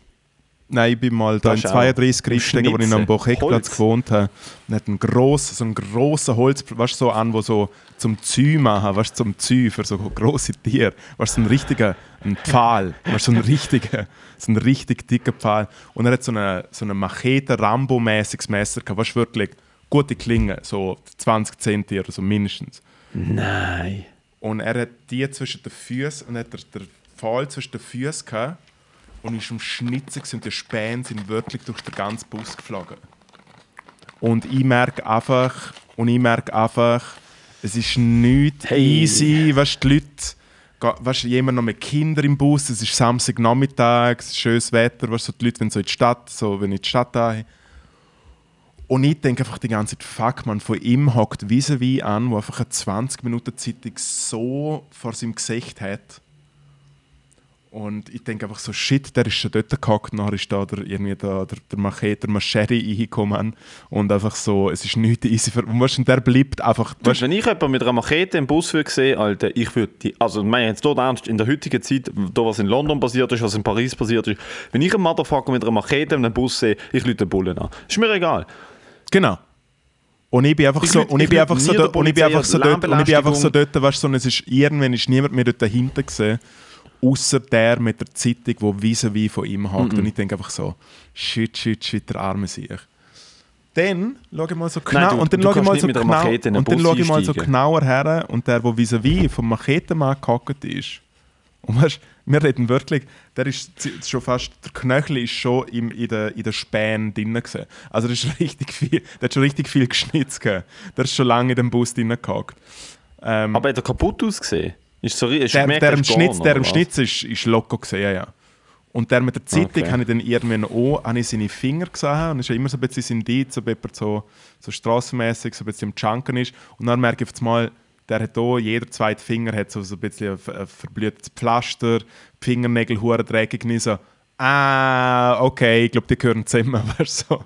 Nein, ich bin mal da in Das ist auch 32 im eingestiegen, wo ich am. Bocheckplatz gewohnt habe. Und hat einen grossen, so einen grossen Holz, weißt du, so an, wo so zum Zü machen, weißt du, zum Zü für so grosse Tiere. Weißt du, so ein richtiger ein Pfahl, weißt du, so ein richtiger, so ein richtig dicker Pfahl. Und er hat so eine, so eine Machete, Rambo-mäßiges Messer gehabt, weißt du, wirklich gute Klinge, so 20 Zentimeter oder so mindestens. Nein. Und er hat die zwischen den Füßen und hat der, der Pfahl zwischen den Füßen gehabt und ist am Schnitzen und die Späne sind wirklich durch den ganzen Bus geflogen. Und ich merke einfach, und ich merke einfach, es ist nicht Hey. easy, weißt die Leute, weißt jemand noch mit Kindern im Bus, es ist Samstagnachmittag, es ist schönes Wetter, weißt so die Leute, wenn so in die Stadt, so, wenn ich in die Stadt gehe. Und ich denke einfach die ganze Zeit, fuck man, von ihm hockt vis-à-vis an, wo einfach eine 20 Minuten Zeitung so vor seinem Gesicht hat. Und ich denke einfach so, shit, der ist schon dort gehockt, nachher ist da der, irgendwie der, der, der Machete, der Machete reingekommen und einfach so, es ist nichts easy für, und weißt, und der bleibt einfach, Du, weißt, wenn ich jemanden mit einer Machete im Bus würde sehen, Alter, ich würde die, also ich meine jetzt dort ernst, in der heutigen Zeit, da was in London passiert ist, was in Paris passiert ist, wenn ich einen Motherfucker mit einer Machete in einem Bus sehe, ich lüte den Bullen an. Ist mir egal. Genau. Und ich bin einfach Ich so, lüt- und ich ich bin einfach so dort, und ich bin einfach so dort, und ich bin einfach so dort, weißt du, so, und es ist, irgendwann ist niemand mehr dort dahinter gesehen, außer der mit der Zeitung, wo vis-à-vis von ihm hockt. Und ich denke einfach so, shit, shit, shit, der arme sich. Dann schaue ich mal so genau, du- und dann schaue ich mal so mit genau, und dann schaue ich mal so genauer her und der, der vis-à-vis vom Machetenmann gehockt ist, und weißt, wir reden wirklich, der ist schon fast, der Knöchel ist schon im, in der, in der Späne drin gewesen. Also der, ist richtig viel, der hat schon richtig viel geschnitzt gehabt. Der ist schon lange in dem Bus drin gehockt. Ähm, Aber hat er kaputt ausgesehen? Ist so, ist der, der, er im Schnitz, der im? Schnitz ist, ist locker gesehen, ja. Und der mit der Zeitung Okay. habe ich dann irgendwann auch habe ich seine Finger gesehen und es ist ja immer so ein bisschen Indiz, ob jemand so, so strassenmäßig so ein bisschen am Junken ist. Und dann merke ich auf einmal, der hat auch, jeder zweite Finger hat so, so ein bisschen ein, ein verblühtes Pflaster, die Fingernägel hure dreckig, so, ah, okay, ich glaube, die gehören zusammen, weißt so.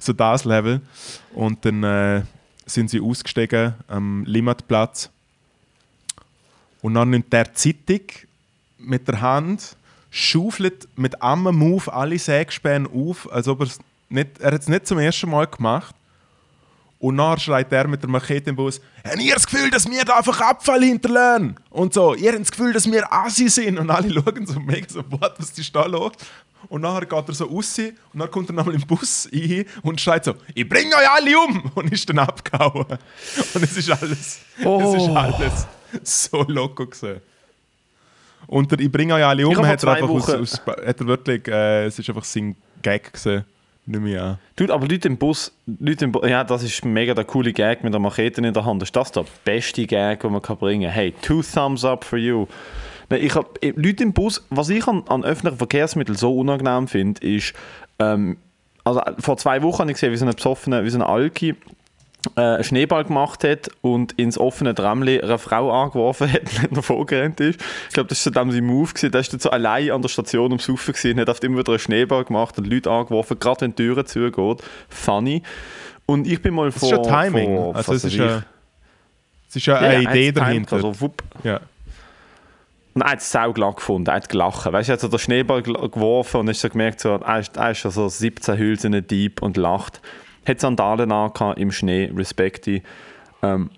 so das Level. Und dann äh, sind sie ausgestiegen am Limmatplatz und dann nimmt der Zeitung mit der Hand, schaufelt mit einem Move alle Sägespäne auf, als ob er's nicht, er hat es nicht zum ersten Mal gemacht. Und dann schreit er mit der Machete im Bus, habt ihr das Gefühl, dass wir da einfach Abfall hinterlassen? Und so, ihr habt das Gefühl, dass wir Assi sind? Und alle schauen so mega so, what, was ist da los? Und nachher geht er so raus und dann kommt er nochmal im Bus ein und schreit so, ich bringe euch alle um! Und ist dann abgehauen. Und es ist alles, es ist Oh. alles so locker gewesen. Und der, ich bringe euch alle um, hat er einfach aus, aus, hat er wirklich, äh, es ist einfach sein Gag gewesen. Nicht mehr an. Dude, aber Leute im Bus, Leute im Bu ja, das ist mega der coole Gag mit der Machete in der Hand. Ist das der beste Gag, den man kann bringen kann? Hey, two thumbs up for you. Nein, ich hab, Leute im Bus, was ich an, an öffentlichen Verkehrsmitteln so unangenehm finde, ist, ähm, also vor zwei Wochen habe ich gesehen, wie so ein besoffener, wie so ein Alki äh, einen Schneeball gemacht hat und ins offene Tramli eine Frau angeworfen hat, wenn er vorgerannt ist. Ich glaube, das war dann sein Move. Gewesen. Der ist dann so allein an der Station am Saufen gewesen, hat oft immer wieder einen Schneeball gemacht und Leute angeworfen, gerade wenn die Türen zugeht. Funny. Und ich bin mal vor... ist ja Timing. Vor, also es ist weiß ja, es ist ja eine Ja, Idee er dahinter. Also, wupp. ja. Und er hat es sauglatt gefunden, er hat gelacht. Weißt du, er hat so den Schneeball geworfen und hast so gemerkt, so, er, ist, er ist so 17 Hülsen deep und lacht. Hat Sandalen angehabt im Schnee, Respekti. Ähm,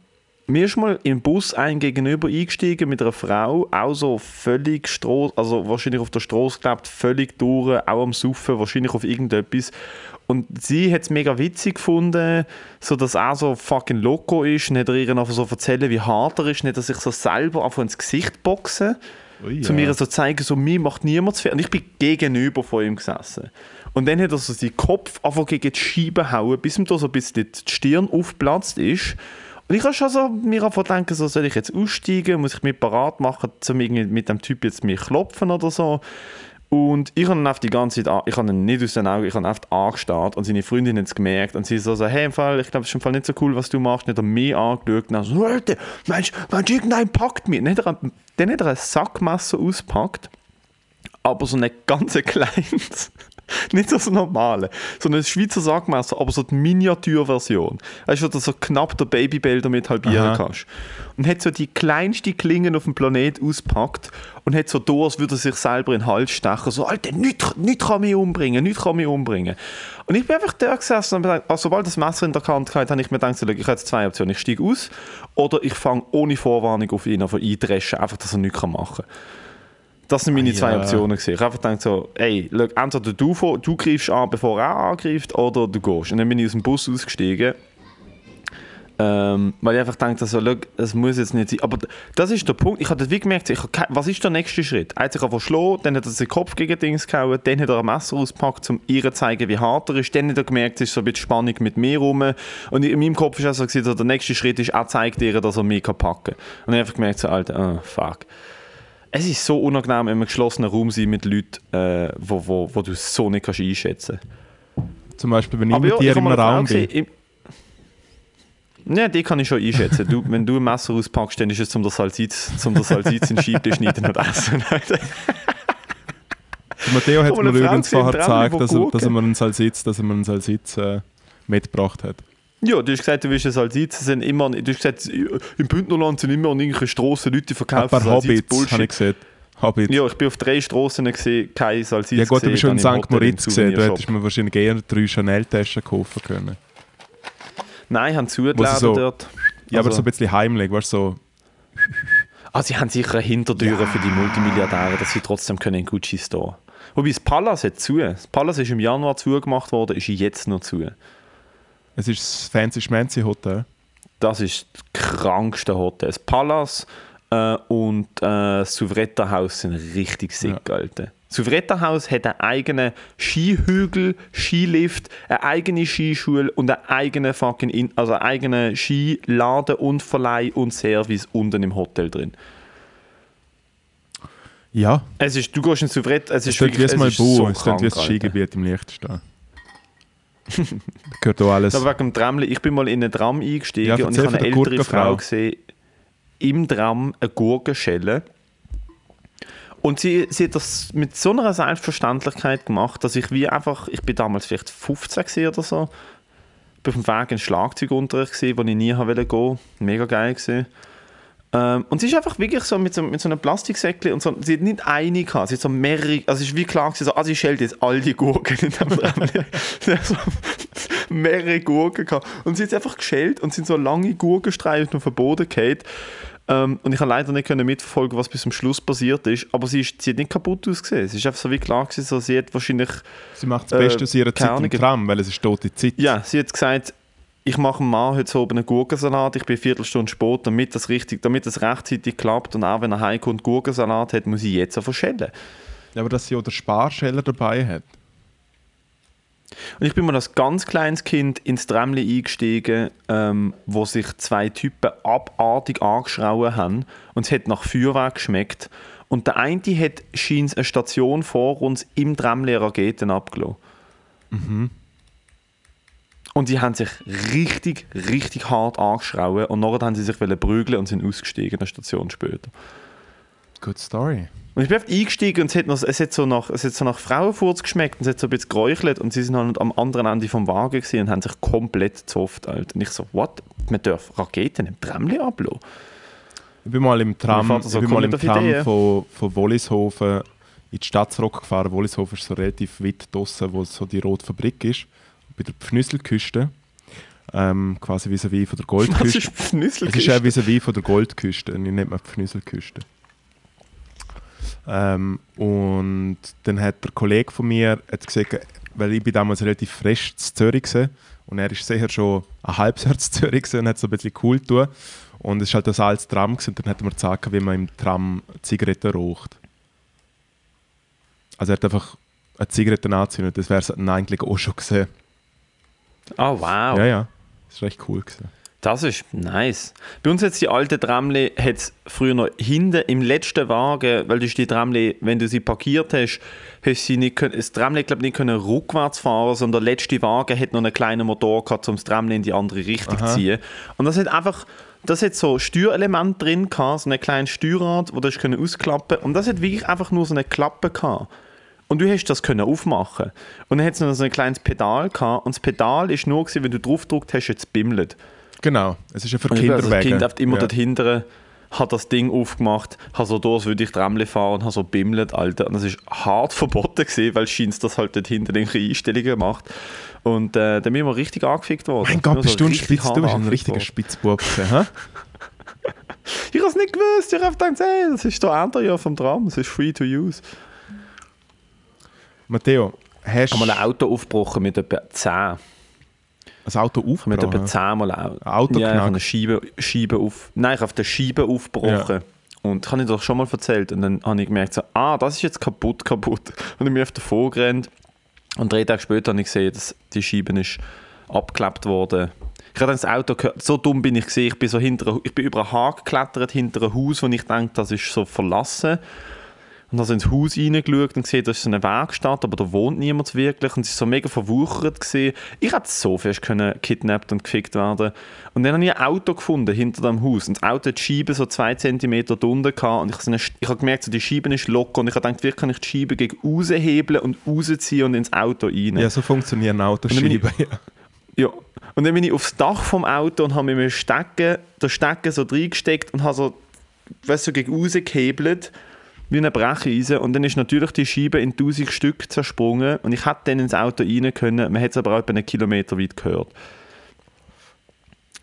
mir ist mal im Bus ein gegenüber eingestiegen mit einer Frau, auch so völlig Stroh, also wahrscheinlich auf der Straße gelebt, völlig durch, auch am Suffen, wahrscheinlich auf irgendetwas. Und sie hat es mega witzig gefunden, so dass er so fucking loco ist, nicht er ihr einfach so erzählen, wie hart er ist, nicht dass ich so selber einfach ins Gesicht boxen zu ja. mir so zeigen, so mir macht niemand zu viel. Und ich bin gegenüber von ihm gesessen. Und dann hat er so seinen Kopf einfach gegen die Scheibe hauen, bis ihm da so ein bisschen die Stirn aufgeplatzt ist. Und ich habe schon so mir einfach denken, so soll ich jetzt aussteigen, muss ich mich parat machen, um mit dem Typ jetzt mich klopfen oder so. Und ich habe ihn die ganze Zeit, ich habe ihn nicht aus den Augen, ich habe ihn einfach angestarrt und seine Freundin hat es gemerkt und sie so, so hey, im Fall, ich glaube, es ist im Fall nicht so cool, was du machst. Nicht er mich angeschaut und dann so, du, meinst du, irgendein packt mich? Dann hat, er, dann hat er ein Sackmesser ausgepackt, aber so ein ganz kleines. Nicht so das normale, sondern ein Schweizer Sackmesser, aber so die Miniaturversion. Weißt du, wo du so knapp der Babybell damit halbieren Aha. kannst. Und hat so die kleinste Klinge auf dem Planet auspackt und hat so da, als würde er sich selber in den Hals stechen. So, Alter, nichts nicht kann mich umbringen, nichts kann mich umbringen. Und ich bin einfach da gesessen und gedacht, also, sobald das Messer in der Hand hatte, habe ich mir gedacht, so, ich habe jetzt zwei Optionen. Ich steige aus oder ich fange ohne Vorwarnung auf ihn an eindreschen, einfach, dass er nichts machen kann. Das sind meine Ah, zwei ja. Optionen. Gewesen. Ich habe einfach gedacht so, ey, look, entweder du, du greifst an, bevor er angreift, oder du gehst. Und dann bin ich aus dem Bus ausgestiegen. Ähm, weil ich einfach dachte, so, look, es muss jetzt nicht sein. Aber das ist der Punkt. Ich habe wie gemerkt, ich kein- was ist der nächste Schritt? Er hat sich einfach geschlagen, dann hat er seinen Kopf gegen Dings gehauen, dann hat er ein Messer ausgepackt, um ihr zu zeigen, wie hart er ist. Dann hat er gemerkt, es ist so ein bisschen Spannung mit mir rum. Und in meinem Kopf ist auch so, der nächste Schritt ist, er zeigt ihr, dass er mich packen kann. Und ich habe einfach gemerkt, so, Alter, oh, fuck. Es ist so unangenehm, in einem geschlossenen Raum sein mit Leuten, äh, wo, wo, wo du so nicht kannst einschätzen Zum Beispiel, wenn ich Aber mit ja, dir ich im Raum bin. gesehen, Ja, die kann ich schon einschätzen. Du, wenn du ein Messer auspackst, dann ist es zum zum der Salziz in Scheiben schneiden und essen. Matteo hat mir übrigens vorher gezeigt, dass er, dass er mir einen Salsitz, dass er mir einen Salsitz äh, mitgebracht hat. Ja, du hast gesagt, du willst. Es Sind immer, du hast gesagt, im Bündnerland sind immer an irgendwelchen Strassen Leute, die Ein verkaufen Salziz. Hobbits, habe ich gesehen. Hobbits. Ja, ich bin auf drei Strassen gesehen, kein Salziz Ja gut, du bist schon in St. Moritz gesehen. Du Souvenirshop. hättest mir wahrscheinlich eher drei Chanel-Taschen kaufen können. Nein, haben zugeladen so- dort. Ja, aber Also- so ein bisschen heimlich, weißt du, so... Ah, sie haben sicher eine Hintertüre Ja. für die Multimilliardäre, dass sie trotzdem können in Gucci Store. Wobei das Palace hat zu. Das Palace ist im Januar zugemacht worden, ist jetzt noch zu. Es ist das Fancy Schmancy Hotel. Das ist das krankste Hotel. Das Palace äh, und äh, das Souvretta Haus sind richtig sick, Alter. Das Souvretta Haus hat einen eigenen Skihügel, Skilift, eine eigene Skischule und einen eigenen fucking in, also einen eigenen Skiladen und Verleih und Service unten im Hotel drin. Ja, Es ist, du gehst ins Souvretta, es es ist wie wirklich es ist so es klingt wie ein krank, Alter. Skigebiet im Liechtenstein. gehört auch alles... Aber wegen dem Tramli, ich bin mal in einen Tram eingestiegen Ja, und ich habe eine ältere. Frau gesehen, im Tram eine Gurke schälen. Und sie, sie hat das mit so einer Selbstverständlichkeit gemacht, dass ich wie einfach, ich bin damals vielleicht 15 gewesen oder so, bin auf dem Weg in Schlagzeugunterricht gesehen, wo ich nie haben wollte gehen. Mega geil gesehen. Ähm, und sie ist einfach wirklich so mit so, mit so einem Plastiksäckchen und so, sie hat nicht eine gehabt, sie hat so mehrere, also es ist wie klar gewesen, so, ah, sie schält jetzt all die Gurken in dem sie hat so mehrere Gurken gehabt und sie hat einfach geschält und sind so lange Gurkenstreifen auf den Boden gefallen. Ähm, und ich kann leider nicht können mitverfolgen, was bis zum Schluss passiert ist, aber sie, ist, sie hat nicht kaputt ausgesehen. Es ist einfach so wie klar gewesen, so, sie hat wahrscheinlich Sie macht das Beste äh, aus ihrer Zeit im. Tram, weil es ist tote Zeit. ja, sie hat gesagt, ich mache dem Mann heute oben einen Gurkensalat, ich bin eine Viertelstunde spät, damit das, richtig, damit das rechtzeitig klappt und auch wenn er heimkommt Gurkensalat hat, muss ich jetzt auch verschellen. Ja, aber dass sie auch den Sparscheller dabei hat. Und ich bin mal als ganz kleines Kind ins Tramli eingestiegen, ähm, wo sich zwei Typen abartig angeschrauen haben und es hat nach Feuerwerk geschmeckt. Und der eine hat scheint eine Station vor uns im Tramli Raketen abgelassen. Und die haben sich richtig, richtig hart angeschrauen und nachher haben sie sich prügeln und sind ausgestiegen eine Station später. Good story. Und ich bin einfach eingestiegen und es hat, noch, es hat, so, nach, es hat so nach Frauenfurz geschmeckt und es hat so ein bisschen geräuchelt und sie sind halt am anderen Ende vom Wagen gewesen und haben sich komplett gezofft. Alter. Und ich so, what? Man darf Raketen im Tramli ablassen? Ich bin mal im Tram, so, ich bin mal im Tram Ideen. von, von Wollishofen in die Stadt zurückgefahren. Wollishofen ist so relativ weit draussen, wo so die rote Fabrik ist. Bei der Pfnüsselküste. Ähm, quasi vis-à-vis von der Was Goldküste. ist Pfnüssel? Es ist ja vis-à-vis von der Goldküste, die nennt man Pfnüsselküste. Ähm, und dann hat der Kollege von mir hat gesagt, weil ich bin damals relativ frisch zu Zürich gewesen, und er ist sicher schon ein halbes Jahr zu Zürich und hat so ein bisschen cool getan. Und es war halt das altes Tram gewesen, und dann hat er mir gezeigt, wie man im Tram Zigaretten raucht. Also er hat einfach eine Zigarette angezündet, das wäre es eigentlich auch schon gesehen. Oh, wow. Ja, ja, das war echt cool gewesen. Das ist nice. Bei uns jetzt die alte Tramli hat's früher noch hinten im letzten Wagen, weil du die Tramli, wenn du sie parkiert hast, hast sie nicht können, das Tramli glaub nicht können rückwärts fahren, sondern der letzte Wagen hat noch einen kleinen Motor gehabt, um das Tramli in die andere Richtung zu ziehen. Und das hat einfach, das hat so Steuerelement drin gehabt, so ein kleines Steuerrad, wo du hast können ausklappen und das hat wirklich einfach nur so eine Klappe gehabt. Und du hast das können aufmachen. Und dann hat es noch so ein kleines Pedal gehabt und das Pedal ist nur gewesen, wenn du drauf gedrückt hast, jetzt bimmelt. Genau, es ist ja für bin also das. Kind oft immer ja. dort hinten, hat das Ding aufgemacht, hat so durch, als würde ich Tramli fahren und hat so bimmelt, Alter. Und das ist hart verboten gewesen, weil scheint das halt dort hinten irgendwelche Einstellungen macht. Und äh, dann bin ich mal richtig angefickt worden. Mein Gott, Nur bist so du ein Spitz, du bist ein richtiger. Spitzbub hä? Ich habe es nicht gewusst, ich habe gedacht, hey, das ist der Ende ja vom Tram, das ist free to use. Matteo, hast Ich habe du mal ein Auto aufgebrochen mit etwa 10. ein Auto Ich habe mit etwa aufgebrochen? 10 Mal ein Auto ja, ich eine Scheibe, Scheibe auf. Nein, ich habe auf der Scheibe aufgebrochen. Und das habe ich doch schon mal erzählt. Und dann habe ich gemerkt, so, ah, das ist jetzt kaputt, kaputt. Und ich bin auf davor gerannt. Und drei Tage später habe ich gesehen, dass die Scheibe ist abgeklebt worden. Ich habe dann das Auto gehört, so dumm bin ich gesehen, ich bin so hinter, ich bin über einen Hag geklettert, hinter ein Haus, wo ich denke, das ist so verlassen. Und habe so ins Haus reingeschaut und gesehen, da ist so eine Werkstatt, aber da wohnt niemand wirklich. Und es ist so mega verwuchert. Gewesen. Ich hätte so fest können kidnappt und gefickt werden Und dann habe ich ein Auto gefunden hinter dem Haus. Und das Auto hat die Scheibe so zwei Zentimeter drunter gehabt. Und ich, habe so eine, ich habe gemerkt, so, die Scheibe ist locker. Und ich habe gedacht, wie kann ich die Scheibe gegen raushebeln und rausziehen und ins Auto rein. Ja, so funktionieren Autoscheiben. Ja. Ja. Und dann bin ich aufs Dach vom Auto und habe mir mit dem Stecken, der Stecken so reingesteckt und habe so, weißt du, so gegen raus gehebelt, wie eine Brecheisen. Und dann ist natürlich die Scheibe in tausend Stück zersprungen und ich hätte dann ins Auto rein können, man hat es aber auch etwa einen Kilometer weit gehört.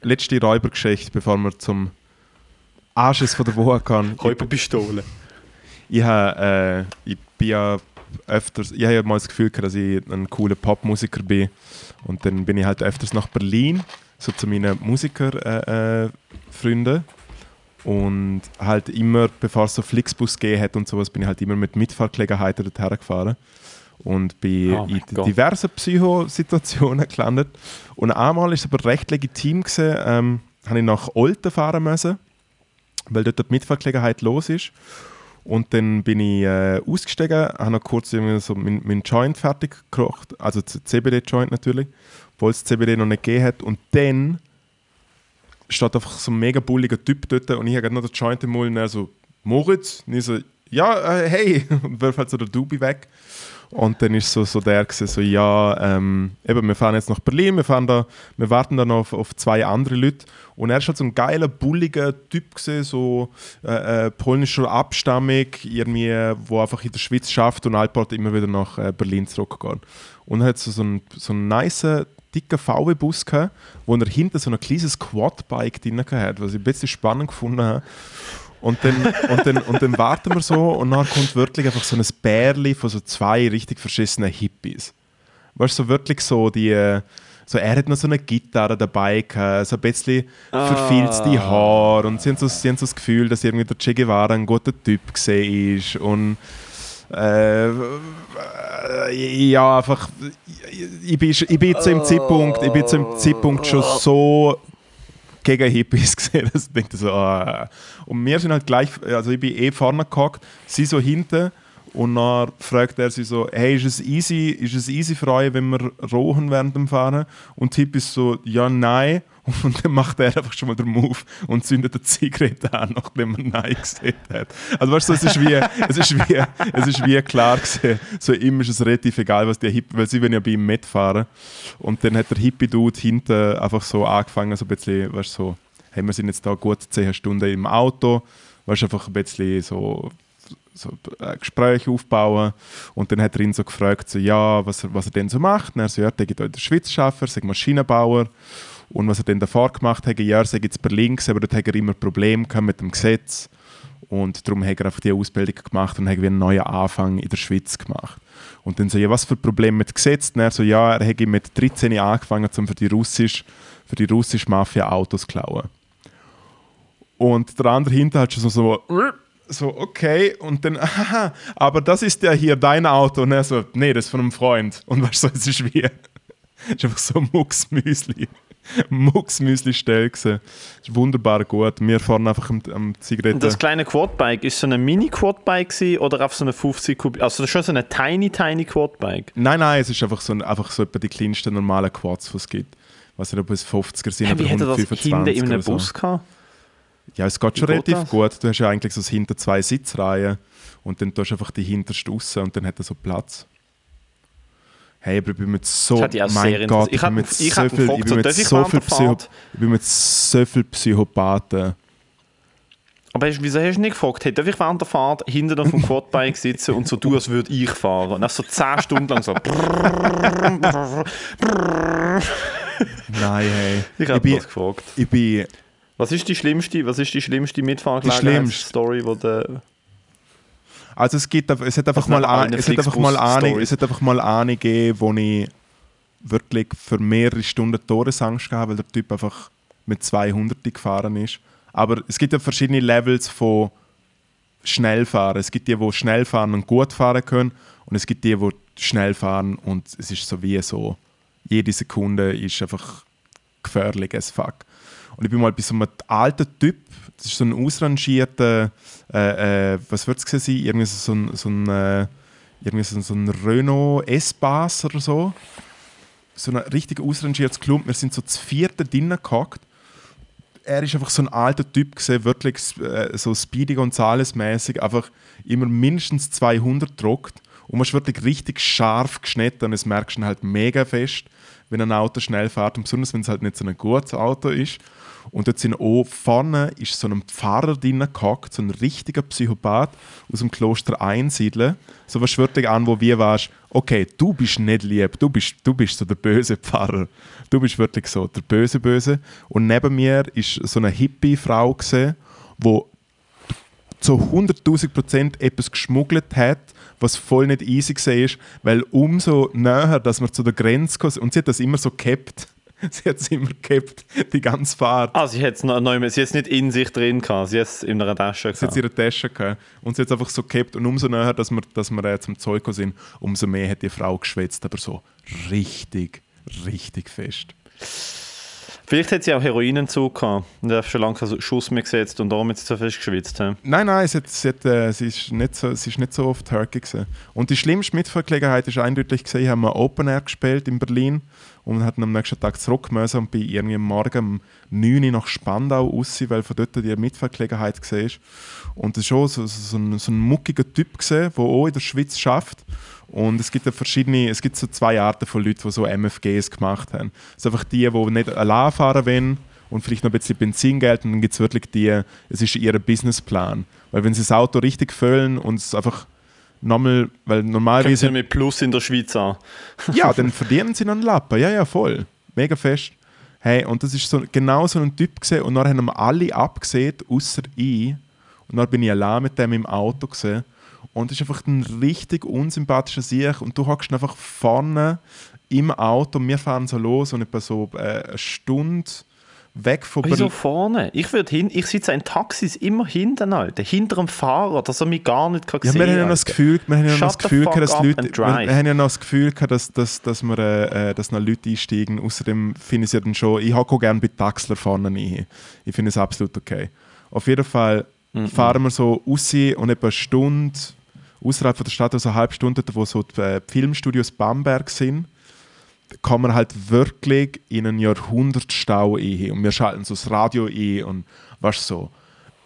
Letzte Räubergeschichte, bevor wir zum Arsches von der Woche gehen. Räuberpistole. Ich, habe, äh, ich bin ja öfters, ich habe ja mal das Gefühl gehabt, dass ich ein cooler Popmusiker bin. Und dann bin ich halt öfters nach Berlin, so zu meinen Musikerfreunden. Äh, äh. Und halt immer, bevor es so Flixbus gegeben hat und sowas, bin ich halt immer mit Mitfahrgelegenheiten dorthin gefahren. Und bin Oh in Gott. diversen Psychosituationen gelandet. Und einmal ist es aber recht legitim gewesen, ähm, habe ich nach Olten fahren müssen, weil dort die Mitfahrgelegenheit los ist. Und dann bin ich äh, ausgestiegen, habe noch kurz so meinen mein Joint fertig gekocht, also CBD-Joint natürlich, obwohl es CBD noch nicht gegeben hat. Und dann steht einfach so ein mega bulliger Typ dort und ich habe gerade noch den Joint im Mund und er so, Moritz? Und ich so, ja, äh, hey, und wirf halt so den Dubi weg. Und dann ist so, so der gewesen, so, ja, ähm, eben, wir fahren jetzt nach Berlin, wir, fahren da, wir warten dann auf, auf zwei andere Leute. Und er ist halt so ein geiler, bulliger Typ gewesen, so äh, äh, polnischer Abstammung, irgendwie, wo einfach in der Schweiz schafft und Alport immer wieder nach äh, Berlin zurückgeht. Und er hat so, so einen, so einen nice, dicken VW-Bus gehabt, wo er hinten so ein kleines Quadbike drin hat, was ich ein bisschen spannend gefunden habe. Und dann, und, dann, und dann warten wir so und dann kommt wirklich einfach so ein Bärli von so zwei richtig verschissenen Hippies. Weißt du, so wirklich so die. So, er hat noch so eine Gitarre dabei gehabt, so ein bisschen verfilzte Haare und sie haben, so, sie haben so das Gefühl, dass irgendwie der Che Guevara ein guter Typ gesehen ist und äh, ja, einfach ich, bin, ich bin zu dem Zeitpunkt, ich bin zu dem Zeitpunkt schon so gegen Hippies gesehen, dass ich denke so, ah. Und wir sind halt gleich, also ich bin eh vorne gehockt, sie so hinten und dann fragt er sie so, hey, ist es easy, ist es easy für euch, wenn wir rohen während dem Fahren? Und die Hippies so, ja, nein. Und dann macht er einfach schon mal den Move und zündet eine Zigarette an, nachdem er Nein gesehen hat. Also weißt du, es ist wie, es ist wie, es ist wie klar gewesen, so ihm ist es relativ egal, was der Hippie, weil sie wollen ja bei ihm mitfahren. Und dann hat der Hippie-Dude hinten einfach so angefangen, so ein bisschen, weißt du, so, hey, wir sind jetzt da gut 10 Stunden im Auto, weißt du, einfach ein bisschen so so ein Gespräch aufbauen und dann hat er ihn so gefragt, so, ja, was er, was er denn so macht. Und er so, ja, der geht in der Schweiz arbeiten, er Maschinenbauer und was er dann davor gemacht hat, ja, er sei jetzt Berlin aber dort hat er immer Probleme mit dem Gesetz und darum hat er einfach die Ausbildung gemacht und hat einen neuen Anfang in der Schweiz gemacht. Und dann so, ja, was für Probleme mit Gesetz? Und er so, ja, er hat mit 13 angefangen, um für die russische, für die russische Mafia Autos zu klauen. Und der andere hinter hat schon so, so so, okay, und dann, aha, aber das ist ja hier dein Auto. Und er so, nee, das ist von einem Freund. Und weißt du, es ist wie, ist einfach so Mucksmüsli. Mucksmüsli-Stelle gewesen. Das ist wunderbar gut. Wir fahren einfach am, am Zigaretten. Das kleine Quadbike, ist so ein Mini-Quadbike oder auf so eine 50 Kubik? Also schon so eine tiny, tiny Quadbike? Nein, nein, es ist einfach so, ein, einfach so etwa die kleinsten normalen Quads, die es gibt. Was nicht, ob es 50er sind ja, oder wie 125 das hinten in einem so. Bus gehabt? Ja, es geht schon relativ das? gut. Du hast ja eigentlich so hinter zwei Sitzreihen und dann tust du einfach die hinterste raus und dann hat er so Platz. Hey, aber ich bin mit so, mein Gott, ich, bin mit so viel, ich bin mit so viel, Psycho ich bin mit so viel Psychopathen. Aber wieso hast du nicht gefragt, hey, darf ich während der Fahrt hinter auf dem Quadbike sitzen und so tun, als würde ich fahren? Und nach so 10 Stunden lang so. Nein, hey. Ich habe das gefragt. Ich bin was ist die schlimmste, was ist die schlimmste Mitfahrgelegenheitsstory, wo der also es gibt, es hat einfach mal, an, es hat einfach mal eine, es hat einfach mal eine gegeben, wo ich wirklich für mehrere Stunden Todesangst hatte, weil der Typ einfach mit 200 gefahren ist. Aber es gibt ja verschiedene Levels von Schnellfahren. Es gibt die, die schnell fahren und gut fahren können und es gibt die, die schnell fahren und es ist so wie so, jede Sekunde ist einfach gefährlich as fuck. Und ich bin mal bei so einem alten Typ, das ist so ein ausrangierter, äh, äh, was wird es sein? Irgendwie so ein, so ein, äh, irgendwie so, so ein Renault S-Bass oder so. So ein richtig ausrangiertes Klump. Wir sind so zu vierten drinnen gehockt. Er ist einfach so ein alter Typ gesehen, wirklich äh, so Speedy Gonzales-mäßig, einfach immer mindestens 200 druckt. Und man ist wirklich richtig scharf geschnitten und das merkst du halt mega fest, wenn ein Auto schnell fährt. Und besonders, wenn es halt nicht so ein gutes Auto ist. Und dort sind auch vorne ist so ein Pfarrer drin gehockt, so ein richtiger Psychopath aus dem Kloster Einsiedle. So was wirklich an, wo wir warst, okay, du bist nicht lieb, du bist, du bist so der böse Pfarrer. Du bist wirklich so der böse Böse. Und neben mir ist so eine Hippie-Frau gesehen, wo zu 100.000 Prozent etwas geschmuggelt hat, was voll nicht easy war, weil umso näher, dass wir zu der Grenze kommen, und sie hat das immer so gehabt, sie hat es immer gehabt, die ganze Fahrt. Ah, sie hat es noch, noch, sie nicht in sich drin gehabt, sie hat es in einer Tasche gehabt. Sie hat es in ihrer Tasche gehabt. Und sie hat es einfach so gehabt. Und umso näher, dass wir, dass wir äh, zum Zeug sind, umso mehr hat die Frau geschwätzt, aber so richtig, richtig fest. Vielleicht hat sie auch Heroinentzug gehabt und hat schon lange keinen Schuss mehr gesetzt und darum jetzt so fest geschwitzt. He? Nein, nein, sie, hat, sie, hat, äh, sie, ist nicht so, sie ist nicht so oft Turkey gewesen. Und die schlimmste Mitverklegenheit ist eindeutig gesehen, haben wir Open Air gespielt in Berlin und hatten am nächsten Tag zurück müssen und bei irgendwie morgen um 9 Uhr nach Spandau raus, weil von dort die Mitverklegenheit war. Und das war schon so, so, ein, so ein muckiger Typ, der auch in der Schweiz schafft. Und es gibt verschiedene, es gibt so zwei Arten von Leuten, die so MFGs gemacht haben. Es sind einfach die, die nicht allein fahren wollen und vielleicht noch ein bisschen Benzin gelten, dann gibt es wirklich die, es ist ihr Businessplan. Weil wenn sie das Auto richtig füllen und es einfach nochmal, weil normalerweise... Mit Plus in der Schweiz an. ja, dann verdienen sie noch einen Lappen, ja, ja, voll. Mega fest. Hey, und das ist so, genau so ein Typ gesehen und dann haben wir alle abgesehen, außer ich. Und dann bin ich allein mit dem im Auto gesehen. Und es ist einfach ein richtig unsympathischer Sieg. Und du hockst einfach vorne im Auto. Wir fahren so los und etwa so äh, eine Stunde weg von Wieso vorne? Ich, hin, ich sitze in Taxis immer hinten, Alter. Hinter dem Fahrer, dass er mich gar nicht kann ja, sehen kann. Wir haben ja noch das Gefühl, wir haben ja noch das Gefühl dass Leute, wir, haben ja noch das Gefühl gehabt, dass, dass, dass, wir, äh, dass noch Leute einsteigen. Außerdem finde ich es ja dann schon, ich hocke gerne bei Taxler vorne rein. Ich finde es absolut okay. Auf jeden Fall mm -mm. fahren wir so raus und etwa eine Stunde außerhalb der Stadt, also eine halbe Stunde, wo so die, äh, Filmstudios Bamberg sind. Kommen wir halt wirklich in einen Jahrhundertstau ein und wir schalten so das Radio ein und weißt so,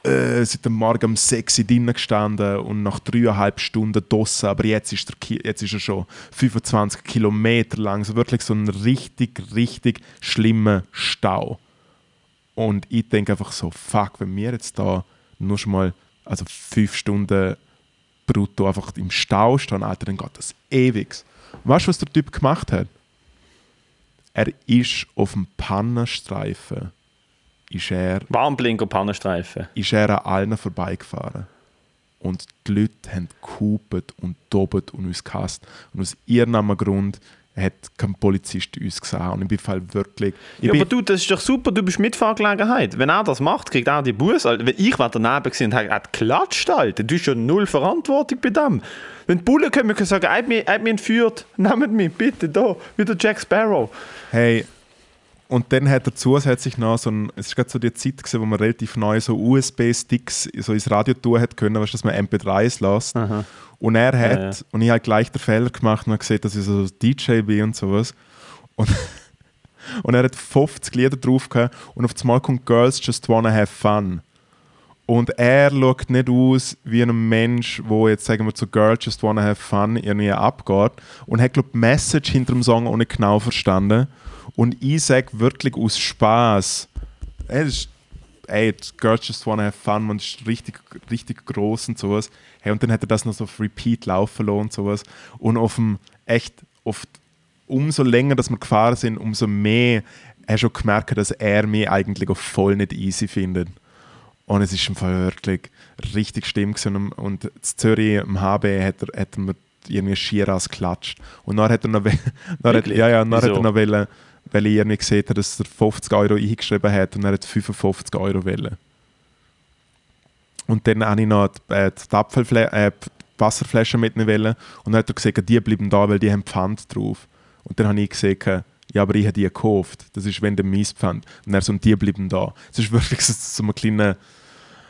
äh, seit dem Morgen um 6 Uhr drinnen gestanden und nach dreieinhalb Stunden draussen, aber jetzt ist, der jetzt ist er schon 25 Kilometer lang, so wirklich so ein richtig, richtig schlimmer Stau. Und ich denke einfach so, fuck, wenn wir jetzt da nur schon mal, also fünf Stunden brutto einfach im Stau stehen, Alter, dann geht das ewig. Weißt du, was der Typ gemacht hat? Er ist auf dem Pannenstreifen, ist er, Warnblinker Pannenstreifen. ist er an allen vorbeigefahren. Und die Leute haben gehupet und dobet und uns gehasst. Und aus irgendeinem Grund hat kein Polizist uns gesehen. Und ich bin Fall wirklich... Ich Ja, aber du, das ist doch super, du bist Mitfahrgelegenheit. Wenn er das macht, kriegt er die Buße. Alter. Wenn ich war daneben gewesen und habe geklatscht, Alter, du hast ja null Verantwortung bei dem. Wenn die Bullen kommen, können sagen, er hat mich, er hat mich entführt, nehmt mich bitte da, wie der Jack Sparrow. Hey, und dann hat er zusätzlich noch so ein, es ist gerade so die Zeit gewesen, wo man relativ neu so USB-Sticks so ins Radio tun hat können, weißt, dass man MP3s lässt. Und er hat, Ja, ja. und ich habe gleich den Fehler gemacht und gesehen, dass ich so DJ bin und sowas. Und, und er hat 50 Lieder drauf gehabt und auf einmal kommt Girls Just Wanna Have Fun. Und er schaut nicht aus wie ein Mensch, wo jetzt sagen wir zu Girls Just Wanna Have Fun irgendwie abgeht und hat glaube die Message hinter dem Song auch nicht genau verstanden. Und ich sage wirklich aus Spaß, ey, das ist, ey, die Girls Just Wanna Have Fun, man ist richtig, richtig groß und sowas. Hey, und dann hat er das noch so auf Repeat laufen lassen und sowas. Und auf dem, echt, oft, umso länger, dass wir gefahren sind, umso mehr hast du schon gemerkt, dass er mich eigentlich auch voll nicht easy findet. Und es ist im Fall wirklich richtig schlimm gewesen. Und in Zürich im HB hat er, hat er mir irgendwie Schiras geklatscht. Und dann hat er noch, dann hat, ja, ja, dann hat er noch wollen, weil ich irgendwie gesehen habe, dass er 50 Euro eingeschrieben hat und er hat 55 Euro wollen. Und dann habe ich noch die, äh, die, Apfelfle äh, die Wasserflasche mitnehmen. Und dann hat er gesagt, die bleiben da, weil die haben Pfand drauf. Und dann habe ich gesagt, ja, aber ich habe die gekauft. Das ist wenn der Miespfand. Und er so, und die bleiben da. Es ist wirklich so, so ein kleiner...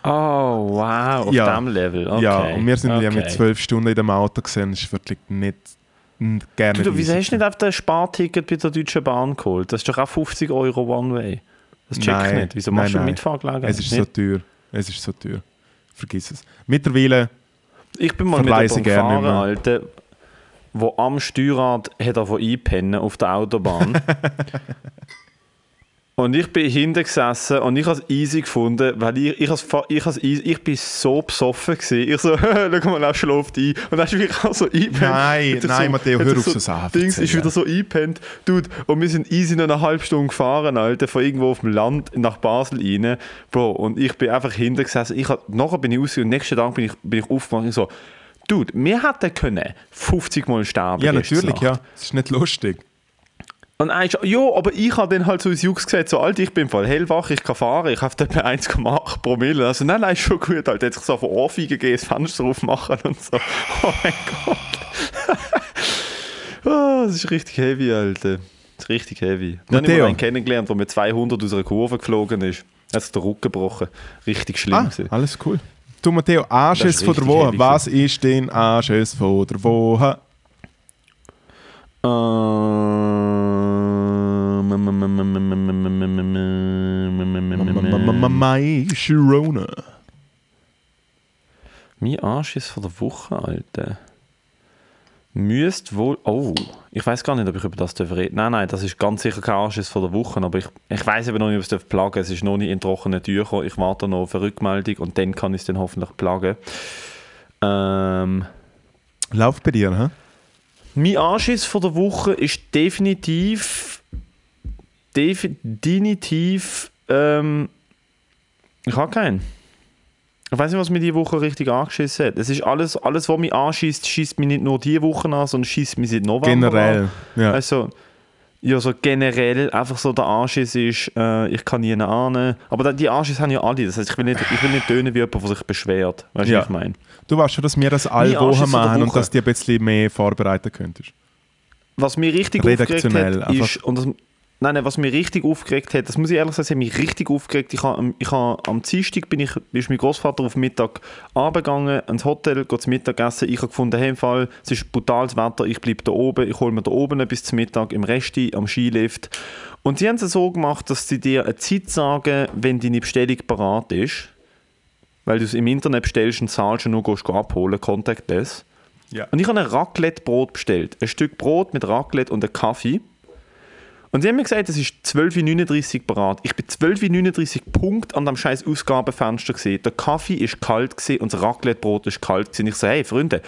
Oh, wow, auf Ja. dem Level. Okay. Ja, und wir sind ja okay. mit zwölf Stunden in dem Auto gesehen. Das ist wirklich nicht, gerne Du, du, wieso hast du nicht auf das Sparticket bei der Deutschen Bahn geholt? Das ist doch auch 50 Euro One-Way. Das check ich nicht. Wieso nein, machst du nein. Mitfahrgelegenheit? Es ist so Nicht? teuer. Es ist so teuer. Vergiss es. Mittlerweile, Ich bin mal mit gerne gefahren, Alter, wo am Steuerrad hat er von einpennen auf der Autobahn. und ich bin hinten gesessen und ich habe es easy gefunden, weil ich, ich, has ich, has easy, ich bin so besoffen gewesen. Ich so, schau mal, er schläft ein. Und dann ist wirklich auch so eingepennt. Nein, nein, Matteo, hat hör auf, so Sachen Dings ist wieder so eingepennt. Dude, und wir sind easy noch eine halbe Stunde gefahren, Alter, von irgendwo auf dem Land nach Basel rein. Bro, und ich bin einfach hinten gesessen. Ich hab, nachher bin ich raus und nächsten Tag bin ich, bin ich aufgewacht und so, Dude, wir hätten können 50 Mal sterben. ja natürlich, ja. Es ist nicht lustig. Und ist, ja, aber ich habe dann halt so ins Jux gesagt, so, Alter, ich bin voll hellwach, ich kann fahren, ich habe etwa 1,8 Promille. Also, nein, nein, ist schon gut, Alter. Hat sich so von Ohrfeige gegeben, das Fenster aufmachen und so. Oh mein Gott. oh, das ist richtig heavy, Alter. Das ist richtig heavy. Dann habe ich mal einen kennengelernt, der mit 200 aus einer Kurve geflogen ist. Hat sich den Rücken gebrochen. Richtig schlimm Ah, gewesen. alles cool. Du, Matteo, Anschiss von der Woche. Was ist dein Anschiss von der Woche? Ähm, My Sharona. Mein Arsch ist von der Woche, Alter. Müsst wohl. Oh, ich weiß gar nicht, ob ich über das darf reden Nein, nein, das ist ganz sicher kein Arsch von der Woche. Aber ich, ich weiß eben noch nicht, ob ich es plagen darf. Es ist noch nicht in trockenen Tüchern. Ich warte noch auf eine Rückmeldung und dann kann ich es dann hoffentlich plagen. Ähm, Läuft bei dir, hä? Mein Anschiss von der Woche ist definitiv. Definitiv. Ähm, ich habe keinen. Ich weiß nicht, was mir diese Woche richtig angeschissen hat. Es ist alles, alles was mich anschießt, schießt mich nicht nur diese Woche an, sondern schießt mich seit November Generell. an. Ja. Also, ja, so generell einfach so der Anschiss ist, äh, ich kann nie ahnen. Aber die Anschiss haben ja alle. Das heißt, ich will nicht, ich will nicht tönen wie jemand, der sich beschwert. Weißt du, Ja. was ich meine? Du weißt schon, dass wir das alle Wochen machen und dass du ein bisschen mehr vorbereiten könntest. Was mir richtig aufgeregt hat, ist, und das, Nein, nein, was mich richtig aufgeregt hat, das muss ich ehrlich sagen, das hat mich richtig aufgeregt. Ich habe, ich habe, am Dienstag bin ich, ist mein Großvater auf Mittag runtergegangen, ins Hotel, geht zum Mittagessen. Ich habe gefunden, hey, im Fall, es ist brutales Wetter, ich bleibe da oben, ich hole mir da oben etwas zum Mittag, im Resti, am Skilift. Und sie haben es so gemacht, dass sie dir eine Zeit sagen, wenn deine Bestellung parat ist, weil du es im Internet bestellst und zahlst und nur gehst abholen, contactless. Ja. Und ich habe ein Raclette-Brot bestellt. Ein Stück Brot mit Raclette und einem Kaffee. Und sie haben mir gesagt, es ist 12.39 Uhr parat. Ich bin 12.39 Uhr Punkt an dem scheiß Ausgabefenster gesehen. Der Kaffee ist kalt gewesen und das Raclette-Brot ist kalt gewesen. Ich so, hey Freunde,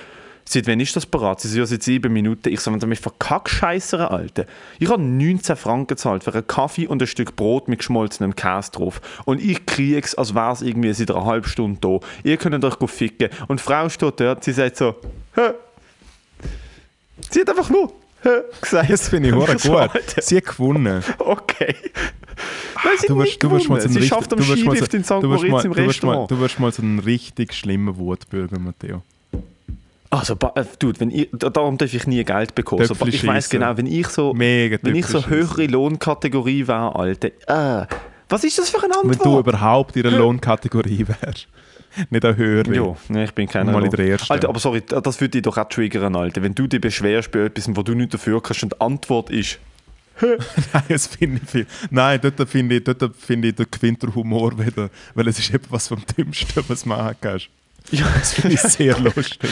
seit wann ist das parat? Sie so, ja, seit sieben Minuten. Ich so, wenn du mich verkackscheissere, Alter. Ich habe 19 Franken gezahlt für einen Kaffee und ein Stück Brot mit geschmolzenem Käse drauf. Und ich kriege es, als wäre es irgendwie seit einer halben Stunde da. Ihr könnt euch ficken. Und die Frau steht dort, sie sagt so, hä? Sie hat einfach nur gesagt. Das finde ich hure gut. Sie hat gewonnen. Okay. Nein, sie Du wirst, du wirst mal so einen Sie richtig- schafft am Skilift so- in St. Moritz mal- im du wirst mal- Restaurant. Du wirst mal so einen richtig schlimmen Wutbürger, Matteo. Also, äh, dude, wenn ich, da- darum darf ich nie Geld bekommen. So, ich weiß genau, wenn ich so, Mega wenn ich so höhere Lohnkategorie wäre, Alter, äh, was ist das für Wenn Antwort? du überhaupt in der Lohnkategorie wärst. Nicht eine höhere. Ja, nee, ich bin keiner. Mal in der ersten. Alter, aber sorry, das würde dich doch auch triggern, Alter. Wenn du dich beschwerst bei etwas, wo du nicht dafür kannst und die Antwort ist, Nein, das finde ich viel. Nein, dort finde ich, dort finde ich, gewinnt der Humor wieder. Weil es ist etwas vom Dümmsten, was du machen kannst. ja, Das finde ich sehr lustig.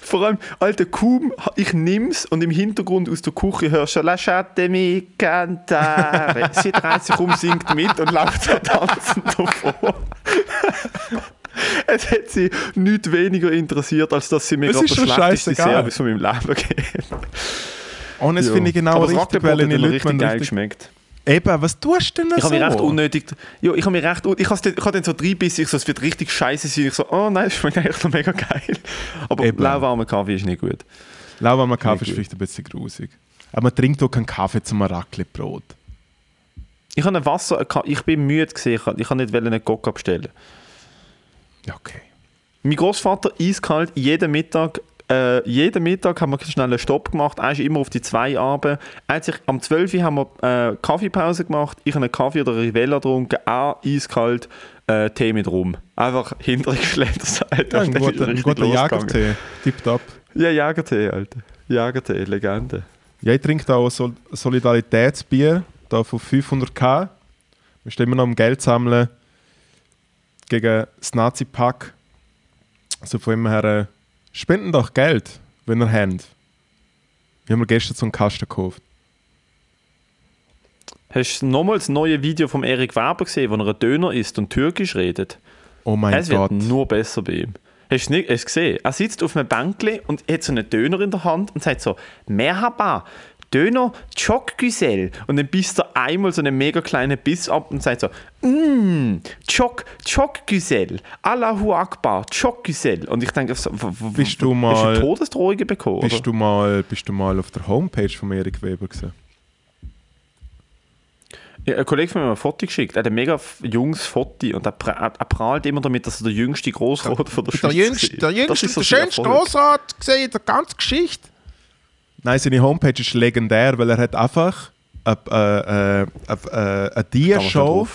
Vor allem, Alter, kaum ich nimm's und im Hintergrund aus der Küche hörst du «Lasciatemi cantare». Sie dreht sich um, singt mit und läuft so tanzend davor. es hat sie nicht weniger interessiert, als dass sie mir Es gerade schon schlechteste. Service von meinem Leben gegeben Und das Ja. finde ich genau Aber das richtig, weil ich mir richtig man geil richtig... geschmeckt. Eben, was tust du denn Ich so? habe mich recht unnötig. Ja, ich habe mich recht. Ich habe ich habe dann so reinbissen, ich so, es wird richtig scheiße sein. Ich so, oh nein, das schmeckt eigentlich noch mega geil. Aber Eben. lauwarmer Kaffee ist nicht gut. Lauwarmer Kaffee ist vielleicht ein bisschen grusig. Aber man trinkt auch keinen Kaffee zum Raclette-Brot. Ich habe ein Wasser, ich bin müde gesehen, ich kann- ich kann nicht einen Coca bestellen. Ja, okay. Mein Großvater eiskalt jeden Mittag. Äh, jeden Mittag haben wir schnell einen Stopp gemacht. Er ist immer auf die zwei Abend. Er hat sich, am 12 Uhr haben wir äh, Kaffeepause gemacht. Ich habe einen Kaffee oder Rivella getrunken. Er eiskalt äh, Tee mit Rum. Einfach hintergeschlettert. Ja, ein guter, ein guter Jagertee. Tipptopp. Ja, Jagertee, Alter. Jagertee, Legende. Ja, ich trinke auch Sol Solidaritätsbier, da von 500k. Wir stehen immer noch am Geld sammeln gegen das Nazi-Pack. Also von immer her, äh, spenden doch Geld, wenn ihr habt. Wir haben gestern so einen Kasten gekauft. Hast du nochmals das neue Video von Erik Weber gesehen, wo er einen Döner isst und Türkisch redet? Oh mein es wird Gott. nur besser bei ihm. Hast du nicht, hast du gesehen? Er sitzt auf einem Bänkli und hat so einen Döner in der Hand und sagt so, Merhaba, Döner Chok Güzel. Und dann bisst er einmal so einen mega kleinen Biss ab und sagt so, Mmm, Chok, Chok Güzel, Allahu Akbar, Chok Güzel. Und ich denke, so, Bist du Hast mal- du Todesdrohungen bekommen? Bist oder? du, mal, bist du mal auf der Homepage von Erik Weber gesehen? Ja, ein Kollege von mir hat mir ein Foto geschickt. Er hat ein mega junges Foto und er, pra- er, prahlt immer damit, dass er der jüngste Großrat von der Der Schweiz jüngste, ist. der jüngste, ist so der schönste. Grossrat gesehen in der ganzen Geschichte. Nein, seine Homepage ist legendär, weil er hat einfach eine, äh, äh, äh, eine Dia-Show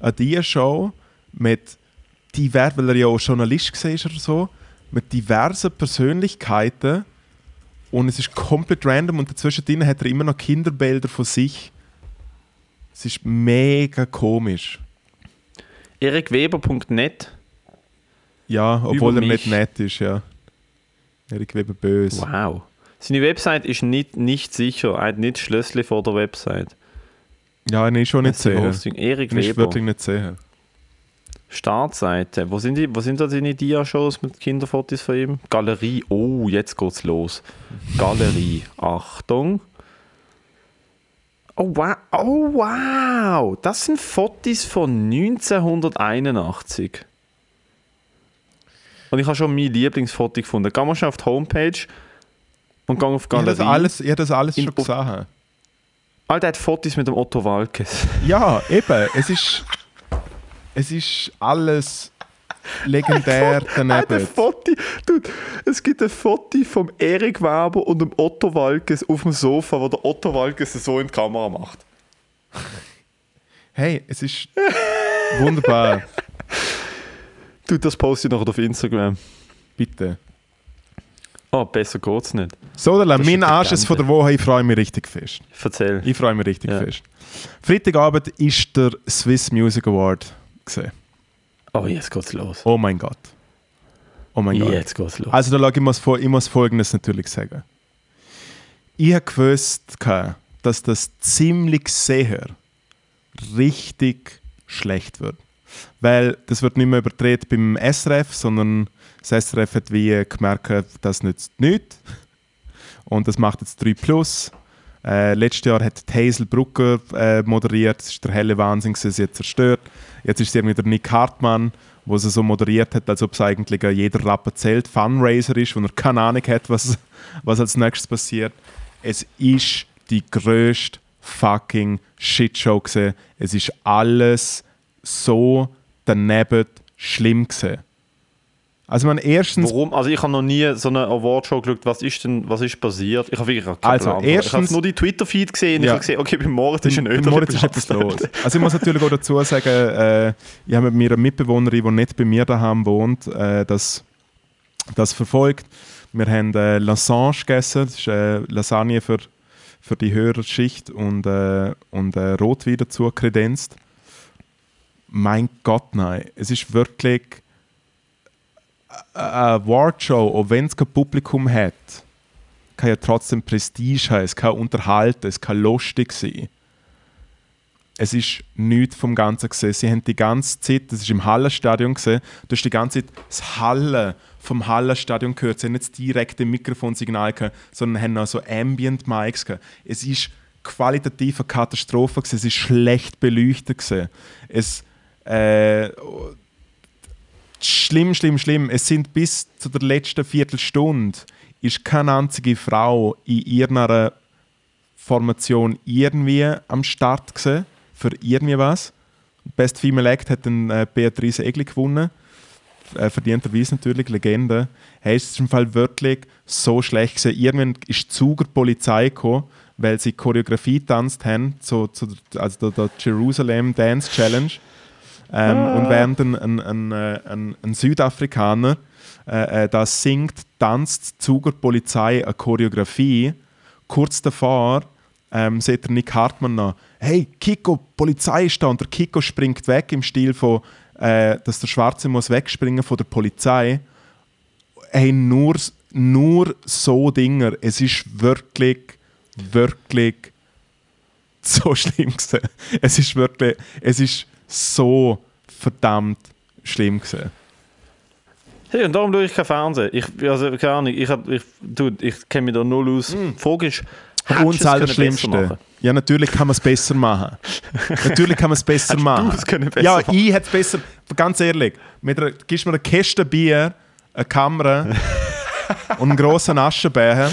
eine Dia-Show mit divers, weil er ja auch Journalist war oder so, mit diversen Persönlichkeiten und es ist komplett random und dazwischen hat er immer noch Kinderbilder von sich. Es ist mega komisch. erikweber.net Ja, obwohl Über er nicht nett ist, ja. Erik Weber böse. Wow. Seine Website ist nicht, nicht sicher. Er hat nicht Schlössli vor der Website. Ja, ich ist schon nicht sehen. Erik Ich ist Weber. wirklich nicht sehen. Startseite. Wo sind, die, wo sind da seine Dia-Shows mit Kinderfotos von ihm? Galerie. Oh, jetzt geht's los. Galerie. Achtung. Oh wow. oh wow, das sind Fotos von 1981. Und ich habe schon mein Lieblingsfoto gefunden. Geh mal schon auf die Homepage und geh auf Ich habe Galerie. das habe das alles schon gesehen. Alter, er hat Fotos mit dem Otto Walkes. Ja, eben. Es ist, es ist alles legendär hat ein daneben. Foto, dude, es gibt ein Foto vom Erik Weber und dem Otto Walkes auf dem Sofa, wo der Otto Walkes so in die Kamera macht. Hey, es ist wunderbar. Du, das poste ich noch auf Instagram. Bitte. Oh, besser geht's nicht. So, ist mein eine Anschluss von der Woche, ich freue mich richtig fest. Erzähl. Ich freue mich richtig Ja. fest. Freitagabend ist der Swiss Music Award gesehen. Oh, jetzt geht's los. Oh mein Gott. Oh mein Gott. Jetzt geht's los. Also da lag ich muss, ich muss Folgendes natürlich sagen. Ich habe gewusst, dass das ziemlich sehr richtig schlecht wird. Weil das wird nicht mehr überdreht beim SRF, sondern das SRF hat wie gemerkt, das nützt nichts. Und das macht jetzt 3 Plus. Äh, letztes Jahr hat Hazel Brucker äh, moderiert, das ist der helle Wahnsinn, sie hat zerstört. Jetzt ist es irgendwie der Nick Hartmann, wo sie so moderiert hat, als ob es eigentlich jeder Rapper zählt, Funraiser ist, wo er keine Ahnung hat, was, was als nächstes passiert. Es ist die grösste fucking Shitshow gewesen. Es ist alles so daneben schlimm gewesen. Also man erstens Warum? Also ich habe noch nie so eine Awardshow geschaut. Was ist denn, was ist passiert? Ich habe wirklich keinen Also, Plan. ich erstens- habe nur die Twitter-Feed gesehen und Ja. ich habe gesehen, okay, beim Moritz ist ein Öder. Moritz ist etwas los. Also ich muss natürlich auch dazu sagen, äh, ich habe mit mir eine Mitbewohnerin, die nicht bei mir daheim wohnt, äh, das, das verfolgt. Wir haben äh, Lasagne gegessen, das ist äh, Lasagne für, für die höhere Schicht und, äh, und äh, Rotwein dazu kredenzt. Mein Gott, nein. Es ist wirklich eine Awardshow, auch wenn es kein Publikum hat, kann ja trotzdem Prestige haben, es kann unterhalten, es kann lustig sein. Es ist nichts vom Ganzen gesehen. Sie haben die ganze Zeit, das ist im Hallenstadion gesehen, du hast die ganze Zeit das Hallen vom Hallenstadion gehört. Sie haben nicht das direkte Mikrofonsignal gehabt, sondern haben auch so Ambient Mics gehabt. Es ist qualitativ eine Katastrophe gewesen. Es ist schlecht beleuchtet gewesen. Es äh, schlimm, schlimm, schlimm. Es sind bis zu der letzten Viertelstunde ist keine einzige Frau in ihrer Formation irgendwie am Start gewesen, für irgendwie was. Best Female Act hat dann äh, Beatrice Egli gewonnen. Äh, verdienterweise natürlich, Legende. Hey, es im Fall wirklich so schlecht gewesen. Irgendwann ist Zuger Polizei gekommen, weil sie Choreografie tanzt haben, zu, der- also der, der Jerusalem Dance Challenge. Ähm, Und während ein, ein, ein, äh, ein, Südafrikaner äh, äh, da singt, tanzt Zuger Polizei eine Choreografie. Kurz davor ähm, sieht der Nick Hartmann noch, hey, Kiko, Polizei ist da. Und der Kiko springt weg im Stil von, äh, dass der Schwarze muss wegspringen von der Polizei. Hey, nur, nur so Dinger. Es ist wirklich, wirklich so schlimm gewesen. Es ist wirklich, es ist so verdammt schlimm gewesen. Hey, und darum schaue ich kein Fernsehen. Ich, also, keine Ahnung, ich, hab- ich, ich kenne mich da null aus. Das können besser Allerschlimmste. Ja, natürlich kann man es besser machen. natürlich kann man es besser Hättest machen. besser ja, machen? ich hätte es besser. Ganz ehrlich, mit einer, gibst mir eine Kiste Bier, eine Kamera und einen grossen Aschenbecher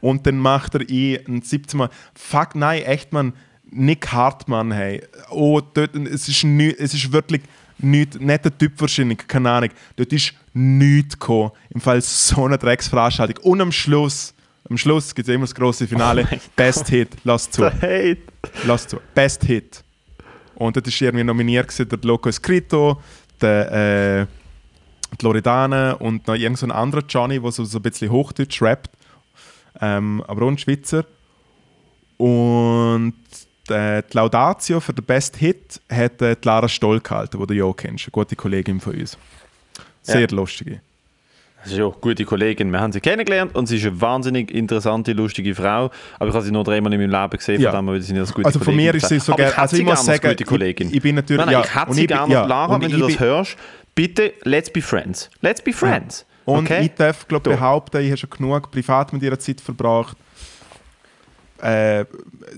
und dann macht er ich ein 17 Mal. Fuck, nein, echt, man. Nick Hartmann, hey. Oh, dort, es, ist nü, es ist wirklich nicht, nicht der Typ wahrscheinlich, keine Ahnung. Dort ist nichts gekommen. Im Fall so eine Drecksveranstaltung. Und am Schluss, am Schluss gibt es immer das große Finale. Best Hit, lass zu. Hey, Lass zu. Best Hit. Und dort ist irgendwie nominiert gewesen, der Loco Escrito, der äh, die Loredana und noch irgend so ein anderer Johnny, der so, so ein bisschen Hochdeutsch rappt. Ähm, aber auch ein Schweizer. Und die Laudatio für den Best Hit hat äh, Lara Stoll gehalten, die du ja auch kennst, eine gute Kollegin von uns. Sehr Ja. lustige. Das ist ja eine gute Kollegin. Wir haben sie kennengelernt und sie ist eine wahnsinnig interessante, lustige Frau. Aber ich habe sie nur dreimal in meinem Leben gesehen, Ja. von dem sind sie als gute Also von mir ist sie so Aber gerne. hätte Also ich muss sagen, gute Kollegin. ich, ich bin natürlich. Nein, nein, ja, ich hätte und sie gerne. ja, Lara, und wenn du das bin- hörst, bitte, let's be friends. Let's be friends. Und okay? ich darf glaub, Du. behaupten, ich habe schon genug privat mit ihrer Zeit verbracht. Äh,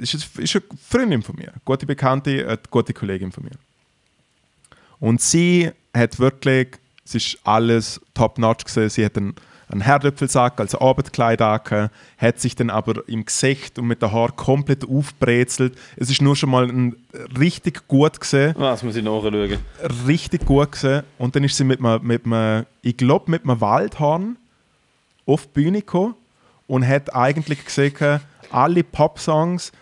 ist, ist eine Freundin von mir, eine gute Bekannte, eine gute Kollegin von mir. Und sie hat wirklich, es ist alles top-notch gewesen. Sie hat einen, einen Herdöpfelsack als Abendkleid hat sich dann aber im Gesicht und mit den Haaren komplett aufbrezelt. Es ist nur schon mal ein, richtig gut gesehen Was muss ich nachschauen? richtig gut gesehen. Und dann ist sie mit einem, mit einem ich glaube, mit einem Waldhorn auf die Bühne gekommen und hat eigentlich gesehen, alle Pop-Songs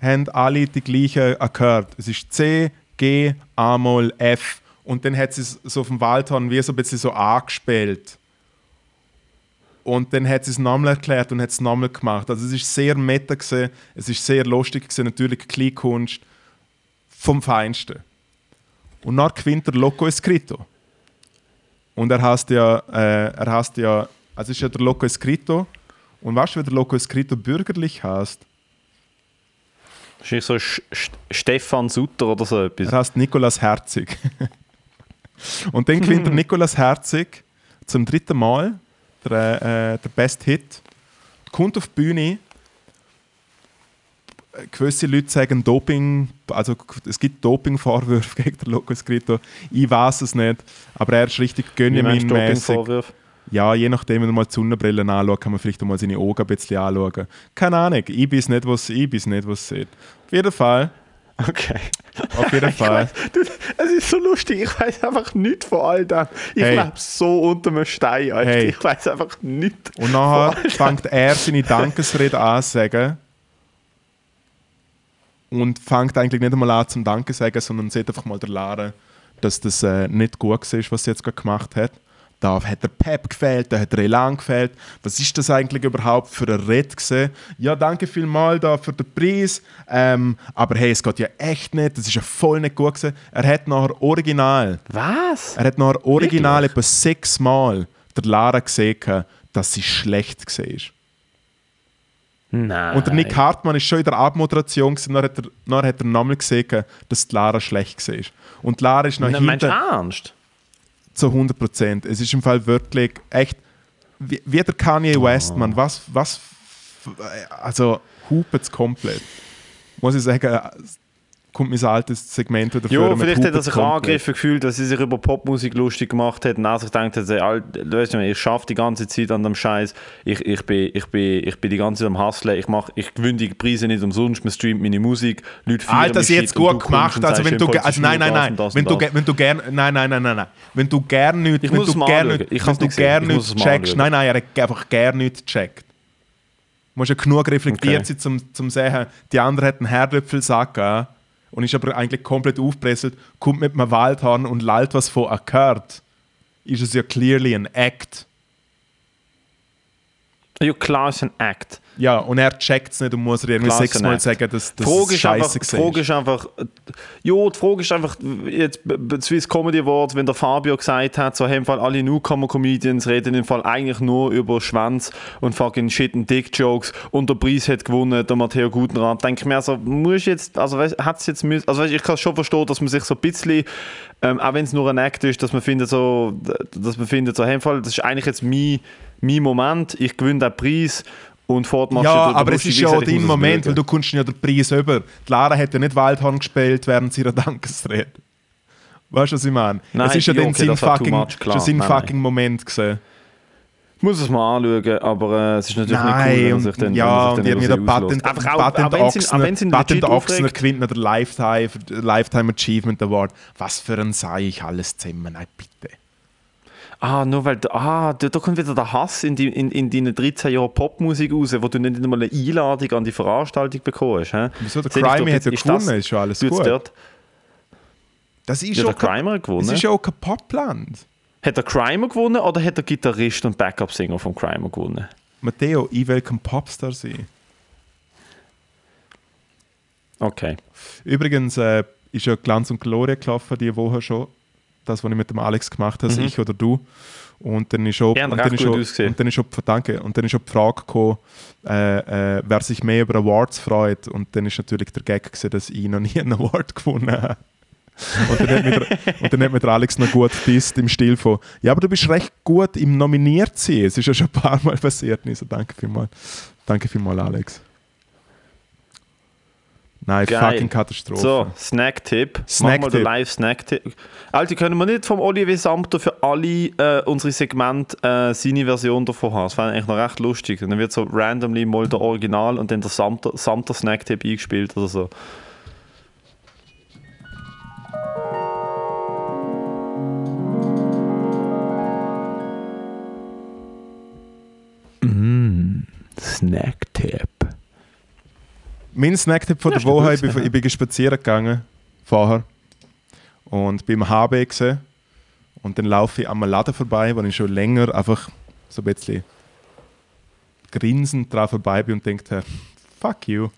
haben alle die gleichen Akkorde. Es ist C, G, A-Moll, F. Und dann hat sie es so auf dem Waldhorn wie so ein bisschen so angespielt. Und dann hat sie es nochmal erklärt und hat es nochmal gemacht. Also es ist sehr meta gewesen, es ist sehr lustig gewesen, natürlich Kleinkunst vom Feinsten. Und dann gewinnt der Loco Escrito. Und er heißt ja, äh, er heißt ja, also ist ja der Loco Escrito. Und weißt du, wie der Loco Escrito bürgerlich heißt? Wahrscheinlich so Sch Sch Stefan Sutter oder so etwas. Er heißt Nikolas Herzig. und dann gewinnt der Nikolas Herzig zum dritten Mal der, äh, der Best Hit. Kommt auf die Bühne. Gewisse Leute sagen Doping, also es gibt Doping-Vorwürfe gegen den Loco Escrito. Ich weiß es nicht, aber er ist richtig Wie Ja, je nachdem, wenn du mal die Sonnenbrille anschaut, kann man vielleicht auch mal seine Augen ein bisschen anschauen. Keine Ahnung, ich weiß nicht, was ich weiß nicht, was sieht. Auf jeden Fall, Okay. auf jeden Fall. Es ist so lustig, ich weiß einfach nichts von all dem. Ich Hey. lebe so unter einem Stein, Alter. Hey. Ich weiß einfach nichts. Und nachher fängt er seine Dankesrede an zu sagen. Und fängt eigentlich nicht einmal an zum Danke sagen, sondern sieht einfach mal der Lara, dass das äh, nicht gut war, was sie jetzt gerade gemacht hat. Da hat der Pep gefehlt, da hat der Elan gefehlt. Was ist das eigentlich überhaupt für ein Red gewesen? Ja, danke vielmals da für den Preis. Ähm, aber hey, es geht ja echt nicht. Das ist ja voll nicht gut gewesen. Er hat nachher original Was? er hat noch original Wirklich? etwa sechsmal der Lara gesehen, dass sie schlecht war. Nein. Und der Nick Hartmann ist schon in der Abmoderation, gewesen, dann hat er, dann hat er nochmal gesehen, dass die Lara schlecht war. Und die Lara ist noch Nein, meinst du hinten ernst? Zu 100 Prozent. Es ist im Fall wirklich echt, wie, wie der Kanye West, Mann, was, was, f- also hupet komplett. Muss ich sagen, kommt mein altes Segment wieder Ja, vielleicht hat er sich angegriffen gefühlt, dass sie sich über Popmusik lustig gemacht hat. Und er sich gedacht hat, ey, du ich schaffe die ganze Zeit an dem Scheiß, ich, ich, bin, ich, bin, ich bin die ganze Zeit am Hustlen, ich, mach, ich gewinne die Preise nicht umsonst, man streamt meine Musik, Leute feiern Alter, sie jetzt gut gemacht. Also wenn du, also nein, nein, das nein, das wenn du, das. wenn du gern, nein, nein, nein, nein, wenn du gern nicht, Ich wenn du gern nicht, Ich wenn du gern nicht checkst, nein, nein, er hat einfach gern nicht gecheckt. Du musst ja genug reflektiert Okay. sein, zum, zum sehen, die andere hat einen Herdöpfelsack gegeben und ist aber eigentlich komplett aufgepresselt, kommt mit einem Waldhorn und lallt was von Akkord. Ist es ja clearly ein Act. Ja, klar ist ein Act. Ja, und er checkt es nicht und muss irgendwie ist ein sechsmal sagen, dass das Frage ist, scheiße die Frage ist einfach, ja, die Frage ist einfach, jetzt bei- Swiss Comedy Awards, wenn der Fabio gesagt hat, so im Fall alle Newcomer-Comedians reden im Fall eigentlich nur über Schwanz und fucking shit und Dick-Jokes und der Preis hat gewonnen, der Matteo Gutenrat, denke ich mir, also muss jetzt, also weißt, hat's jetzt müssen, also weißt, ich kann schon verstehen, dass man sich so ein bisschen, ähm, auch wenn es nur ein Act ist, dass man findet so, dass man findet so, hey, Fall, das ist eigentlich jetzt mein, mein Moment, ich gewinne den Preis und fort machst Ja, aber es ist ja auch dein Moment, weil du kommst ja den Preis über. Die Lara hat ja nicht Waldhorn gespielt während ihrer Dankesrede. Weißt du, was ich meine? Nein, es ist ja dann okay, sein fucking, much, klar. schon sein Nein, fucking Moment gesehen. Ich muss es mal anschauen, aber äh, es ist natürlich Nein, nicht cool, wenn man und, sich dann, ja, wenn und sich dann der über sie Patent. Einfach auch, Patent auch auch wenn sie Patent Ochsner gewinnt den Lifetime, Lifetime Achievement Award. Was für ein sei ich alles zusammen, nein, bitte. Ah, nur weil, ah, da, da kommt wieder der Hass in, die, in, in deinen 13 Jahren Popmusik raus, wo du nicht einmal eine Einladung an die Veranstaltung bekommst. Hä? Wieso? Der Crime hat ja gewonnen, das- ist schon alles gut. Dort? Das ist Ja, der Crimer gewonnen. ist ja auch kein Popland. Hat der Crimer gewonnen oder hat der Gitarrist und Backup-Singer vom Crimer gewonnen? Matteo, ich will kein Popstar sein. Okay. Übrigens äh, ist ja Glanz und Gloria gelaufen, die Woche schon. Das, was ich mit dem Alex gemacht habe, ich oder du. Und dann ist auch, Ja, und dann ist auch, und dann ist auch, danke, und dann ist auch die Frage gekommen, äh, äh, wer sich mehr über Awards freut. Und dann ist natürlich der Gag gewesen, dass ich noch nie einen Award gewonnen habe. Und dann, hat mir der, und dann hat mir der Alex noch gut disst im Stil von, ja, aber du bist recht gut im nominiert sein. Es ist ja schon ein paar Mal passiert. Und ich so, danke vielmals. Danke vielmals, Alex. Nein, Geil. fucking Katastrophe. So, Snack-Tipp. Mach Snack-Tipp. mal den Live-Snack-Tipp. Alter, können wir nicht vom Olivier Samter für alle äh, unsere Segmente äh, seine Version davon haben? Das wäre eigentlich noch recht lustig. Und dann wird so randomly mal der Original und dann der Samter, Samter Snack-Tipp eingespielt oder so. Mm, Snack-Tipp. Mein Snacktipp von der Woche, ich bin, ich bin spazieren gegangen, vorher, und bin im HB gesehen. Und dann laufe ich am Laden vorbei, wo ich schon länger einfach so ein bisschen grinsend drauf vorbei bin und denke, fuck you.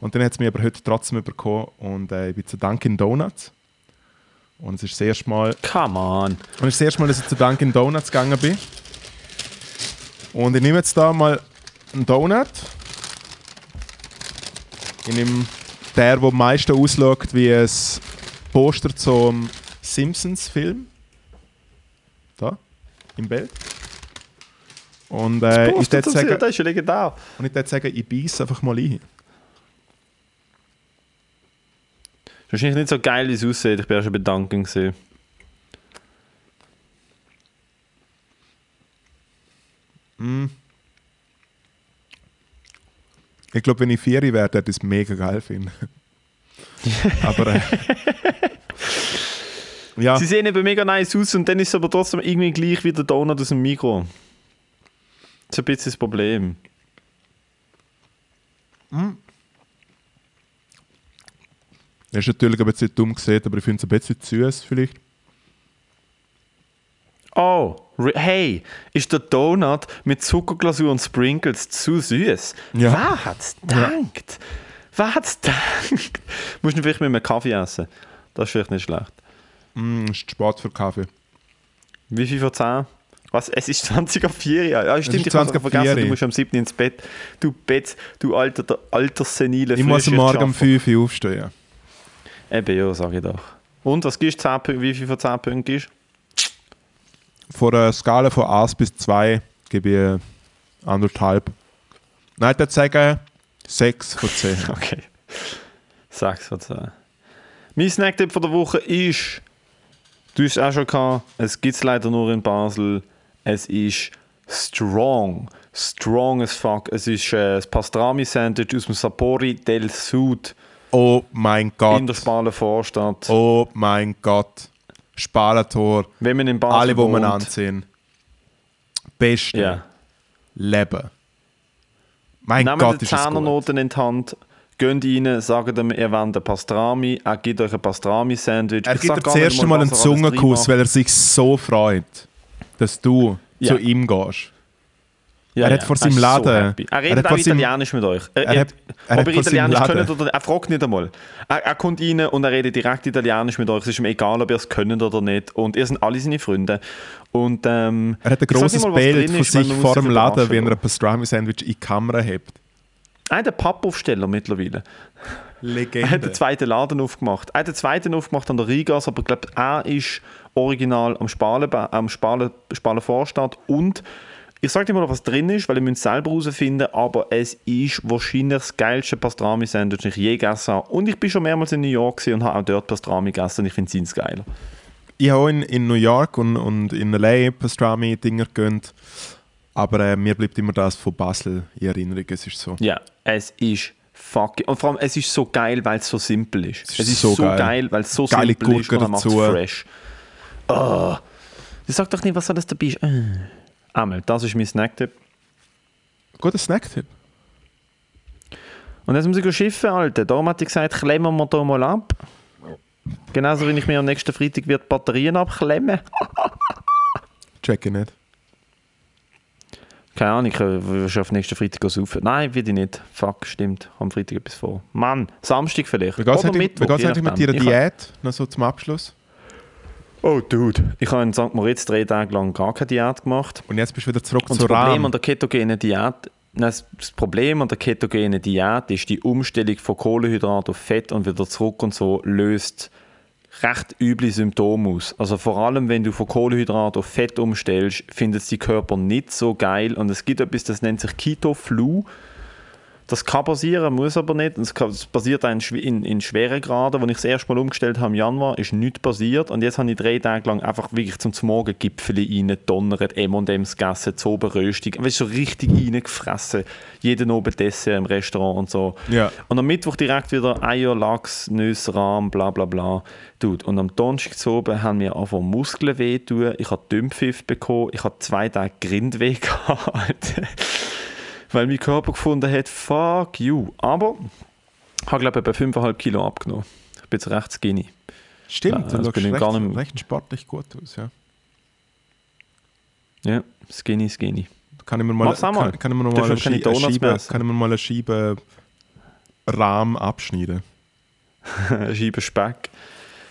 Und dann hat es mich aber heute trotzdem bekommen und äh, ich bin zu Dunkin' Donuts. Und es ist das erste Mal, Come on. und es ist das erste Mal, dass ich zu Dunkin' Donuts gegangen bin. Und ich nehme jetzt da mal einen Donut. Ich nehme der, der am meisten ausschaut wie ein Poster zum Simpsons-Film. Da, im Bild. Und äh, ich würde sagen, das ist legendär. und ich würde sagen, ich beiße einfach mal ein. Wahrscheinlich nicht so geil, wie es aussieht. Ich bin ja schon bedanken gesehen. Ich glaube, wenn ich Vieri wäre, würde ich es mega geil finden. aber äh, ja, Sie sehen eben mega nice aus und dann ist es aber trotzdem irgendwie gleich wie der Donut aus dem Mikro. Das ist ein bisschen das Problem. das ist natürlich ein bisschen dumm gesehen, aber ich finde es ein bisschen süß vielleicht. Oh, hey, ist der Donut mit Zuckerglasur und Sprinkles zu süß? Ja. Wer hat's gedacht? Wer hat's gedacht? Musst du vielleicht mit einem Kaffee essen. Das ist vielleicht nicht schlecht. Mm, ist Sport für Kaffee. Wie viel von 10? Was? Es ist 20 auf 4, ja. Ja, stimmt, ich habe 20 auf vergessen, 4. du musst am 7. ins Bett. Du Bett, du alter, der alterssenile Ich muss. Morgen um 5 Uhr aufstehen. Eben, ja, sag ich doch. Und, was gibst du? 10 Punkte? Wie viel von 10 Punkten gibst Von einer Skala von 1 bis 2 gebe ich anderthalb. Nein, ich würde sagen 6 von 10. du? Okay. 6 von 10. Mein Snacktipp von der Woche ist, du hast es auch schon gehabt, es gibt es leider nur in Basel, es ist strong. Strong as fuck. Es ist äh, das Pastrami-Sandwich aus dem Sapori del Sud Oh mein Gott. in der Spalen Vorstadt. Oh mein Gott. Spalentor. Wenn man in Basel Alle, die man anziehen. Beste Ja. Leben. Mein Nehmt Gott, ist. Zehnernoten in die Hand, geht rein, sagt ihm, ihr wollt einen Pastrami, er gibt euch ein Pastrami-Sandwich. Er Ich gibt dir das erste mal, einen Zungenkuss, weil er sich so freut, dass du Ja. zu ihm gehst. Ja, Er hat vor er seinem Laden- happy. er er redet hat auch vor Italienisch mit euch. Er, er er, hat- er ob ihr vor Italienisch könnt oder er fragt nicht einmal. Er, er kommt rein und er redet direkt Italienisch mit euch. Es ist ihm egal, ob ihr es könnt oder nicht. Und ihr sind alle seine Freunde. Und, ähm, Er hat ein nicht mal, Bild von ist, sich vor dem Laden, wie er ein. Pastrami-Sandwich in die Kamera hebt. Er hat einen Pappaufsteller mittlerweile. Er hat Legende. den zweiten Laden aufgemacht. Er hat den zweiten aufgemacht an der Rigas, aber ich glaube, er ist original am Spalen, am Spalen, Spalen Vorstadt. Und ich sage dir mal, was drin ist, weil ihr müsst es selber herausfinden, aber es ist wahrscheinlich das geilste Pastrami-Sandwich, das ich je gegessen habe. Und ich bin schon mehrmals in New York und habe auch dort Pastrami gegessen ich finde es geiler. Ich habe auch in, in New York und, und in L.A. Pastrami-Dinger gegönnt. Aber äh, mir bleibt immer das von Basel in Erinnerung. Es ist so. Ja, es ist fucking... Und vor allem, es ist so geil, weil es so simpel ist. Es ist so geil. weil es so Geile simpel ist Gurke und er macht es dazu. fresh. Oh. Du sag doch nicht, was alles dabei ist. Äh. Einmal, das ist mein Snacktipp. Guter Snacktipp. Und jetzt muss ich schiffen, Alter. Darum hat ich gesagt, klemmen wir da mal ab. Genauso wie ich mir am nächsten Freitag wird Batterien abklemmen. Check ich nicht. Keine Ahnung, ich will schon auf nächsten Freitag saufen. Nein, will ich nicht. Fuck, stimmt. Am Freitag etwas vor. Mann, Samstag vielleicht. Wie geht es eigentlich, mit deiner Diät? Noch so zum Abschluss. Oh, Dude. Ich habe in St. Moritz drei Tage lang gar keine Diät gemacht. Und jetzt bist du wieder zurück Und zu das Problem Rahm. an der ketogenen Diät, nein, das das Problem an der ketogenen Diät ist die Umstellung von Kohlenhydrat auf Fett und wieder zurück und so löst recht üble Symptome aus. Also vor allem, wenn du von Kohlenhydrat auf Fett umstellst, findet es die Körper nicht so geil und es gibt etwas, das nennt sich Keto-Flu. Das kann passieren, muss aber nicht. Es, passiert auch in, in, in schweren Graden. Als ich das erste Mal umgestellt habe im Januar, ist nichts passiert. Und jetzt habe ich drei Tage lang einfach wirklich zum Morgen Gipfel rein, donnert, M&M's gegessen, zu oben Röstung. Weißt du, so richtig reingefressen. Jeden Abend Dessert im Restaurant und so. Ja. Und am Mittwoch direkt wieder Eier, Lachs, Nüsse, Rahm, bla bla bla. Dude, und am Donnerstag zu oben haben mir einfach Muskeln wehtun. Ich habe Dümpfiff bekommen. Ich habe zwei Tage Grindweh gehabt. Weil mein Körper gefunden hat, fuck you. Aber Ich habe, glaube ich, etwa 5,5 Kilo abgenommen. Ich bin jetzt recht skinny. Stimmt, Ja, du bin recht, gar nicht- recht sportlich gut aus, ja. Ja, skinny, skinny. Kann ich mir mal, kann, kann ich mir noch mal eine, Schie- essen. kann ich mir mal eine Scheibe Rahm abschneiden? Eine Scheibe Speck.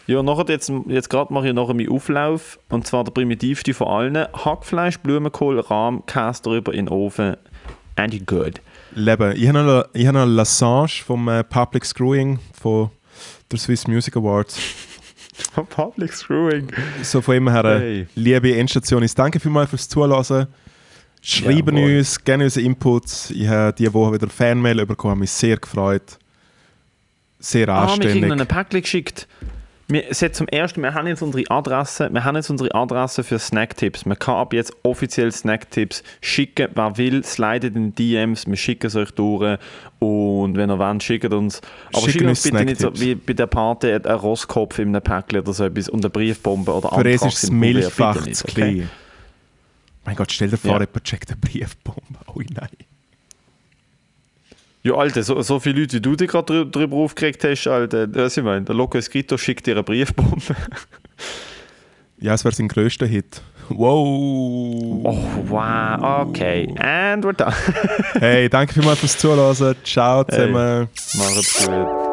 Ja, nachher jetzt, jetzt gerade mache ich nachher meinen Auflauf. Und zwar der primitivste von allen. Hackfleisch, Blumenkohl, Rahm, Käse drüber in den Ofen. And you good. Leben. Ich habe noch, ich habe noch Lassange vom äh, Public Screwing von der Swiss Music Awards. Public Screwing. So von ihm her, äh, Hey. liebe Endstation, danke vielmals fürs Zuhören. Schreiben Jawohl. uns gerne unsere Inputs. Ich habe diese Woche wieder Fanmail bekommen, habe mich sehr gefreut. Sehr Ah, wir kriegen anständig. ein Päckchen geschickt. Wir, hat zum ersten, wir haben jetzt unsere Adresse, wir haben jetzt unsere Adresse für Snacktipps. Man kann ab jetzt offiziell Snacktipps schicken. Wer will, slidet in die DMs, wir schicken es euch durch. Und wenn ihr wollt, schickt uns. Aber Schicken schickt uns bitte nicht so wie bei der Party einen Rostkopf in einem Päckchen oder so etwas und eine Briefbombe oder Für es ist das. Milchfach zu klein. Mein Gott, stell dir vor, Ja. jemand checkt eine Briefbombe. Oh nein. Ja, Alter, so, so viele Leute, wie du dich gerade drü drüber aufgeregt hast, Alter, das ich meine, der Loco Escrito schickt dir eine Briefbombe. Ja, es wäre sein grösster Hit. Wow. Oh, wow, okay. And we're done. Hey, danke vielmals fürs Zuhören. Ciao zusammen. Macht's gut.